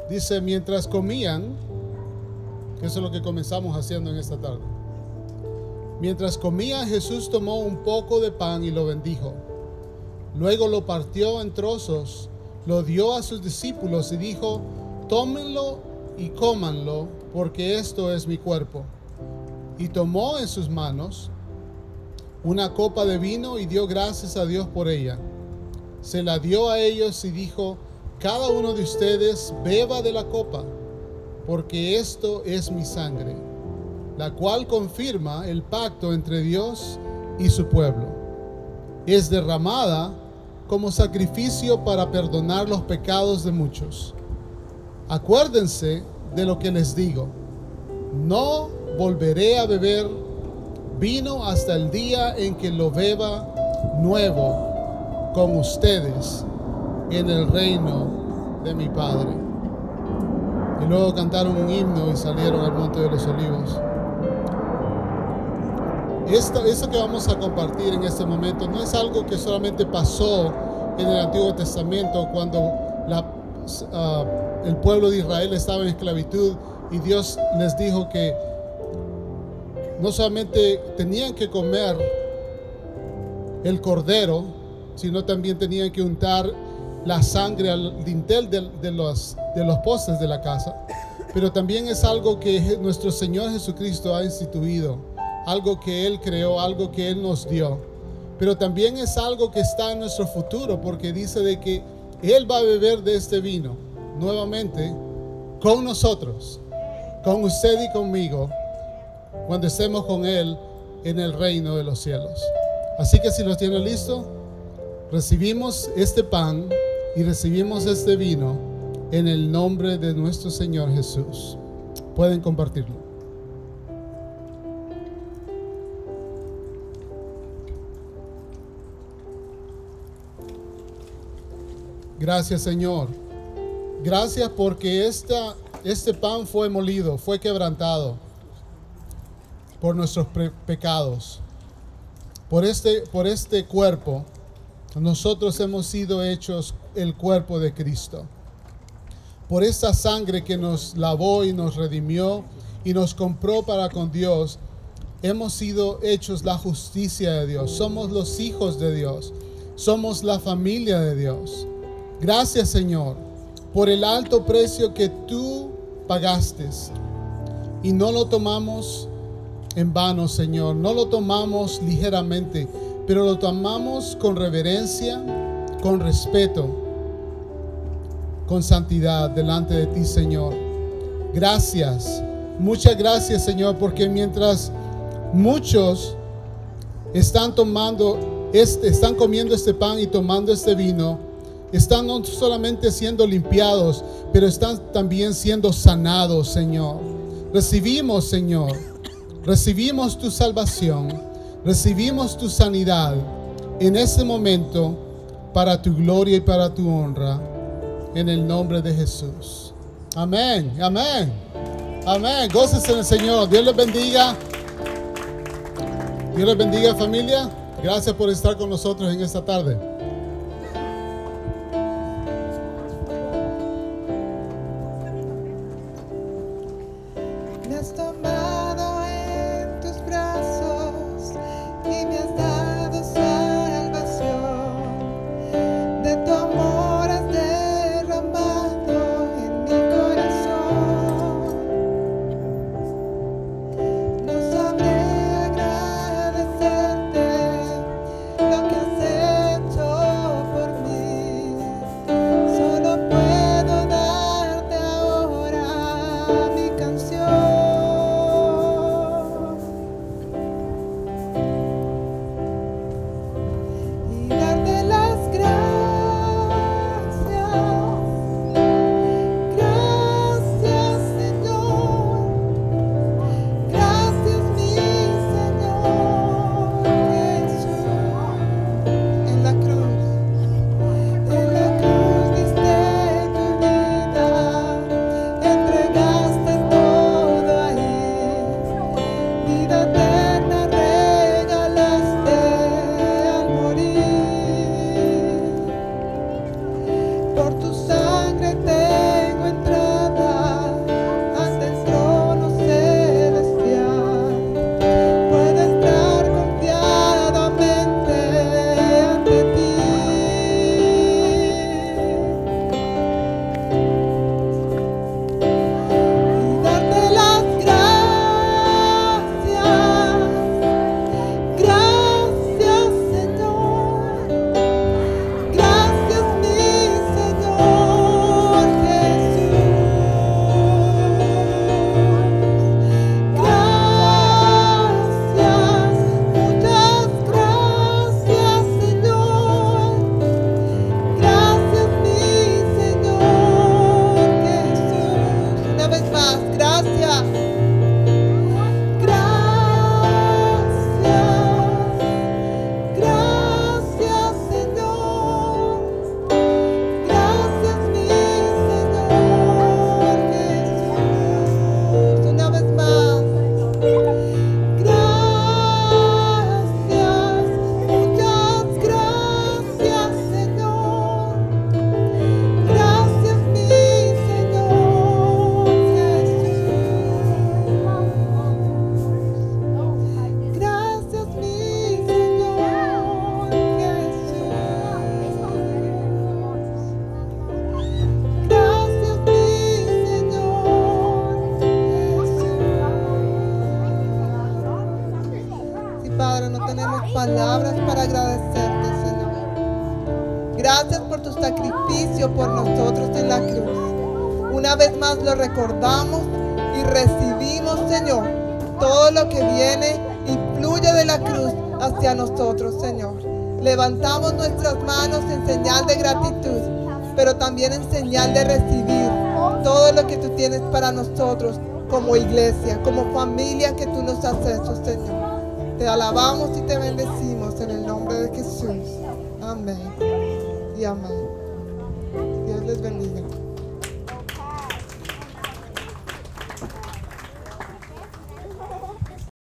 Dice, mientras comían, eso es lo que comenzamos haciendo en esta tarde. Mientras comía, Jesús tomó un poco de pan y lo bendijo. Luego lo partió en trozos, lo dio a sus discípulos y dijo, tómenlo y cómanlo, porque esto es mi cuerpo. Y tomó en sus manos una copa de vino y dio gracias a Dios por ella. Se la dio a ellos y dijo, cada uno de ustedes beba de la copa, porque esto es mi sangre, la cual confirma el pacto entre Dios y su pueblo. Es derramada como sacrificio para perdonar los pecados de muchos. Acuérdense de lo que les digo. No volveré a beber vino hasta el día en que lo beba nuevo con ustedes en el reino de mi Padre. Y luego cantaron un himno y salieron al monte de los olivos. Esto, eso que vamos a compartir en este momento no es algo que solamente pasó en el Antiguo Testamento cuando la, uh, el pueblo de Israel estaba en esclavitud y Dios les dijo que no solamente tenían que comer el cordero, sino también tenían que untar la sangre al dintel de, los, de los postes de la casa. Pero también es algo que nuestro Señor Jesucristo ha instituido, algo que Él creó, algo que Él nos dio. Pero también es algo que está en nuestro futuro, porque dice de que Él va a beber de este vino nuevamente con nosotros, con usted y conmigo, cuando estemos con Él en el reino de los cielos. Así que si los tiene listo, recibimos este pan y recibimos este vino en el nombre de nuestro Señor Jesús. Pueden compartirlo. Gracias Señor. Gracias porque esta, este pan fue molido, fue quebrantado por nuestros pecados. Por este, por este cuerpo, nosotros hemos sido hechos el cuerpo de Cristo. Por esta sangre que nos lavó y nos redimió y nos compró para con Dios, hemos sido hechos la justicia de Dios. Somos los hijos de Dios. Somos la familia de Dios. Gracias Señor por el alto precio que tú pagaste. Y no lo tomamos en vano, Señor. No lo tomamos ligeramente, pero lo tomamos con reverencia, con respeto, con santidad delante de ti, Señor. Gracias. Muchas gracias, Señor, porque mientras muchos están tomando este, están comiendo este pan y tomando este vino, están no solamente siendo limpiados, pero están también siendo sanados, Señor. Recibimos, Señor, recibimos tu salvación, recibimos tu sanidad en este momento para tu gloria y para tu honra, en el nombre de Jesús. Amén, amén, amén. Goces en el Señor. Dios les bendiga. Dios les bendiga familia. Gracias por estar con nosotros en esta tarde.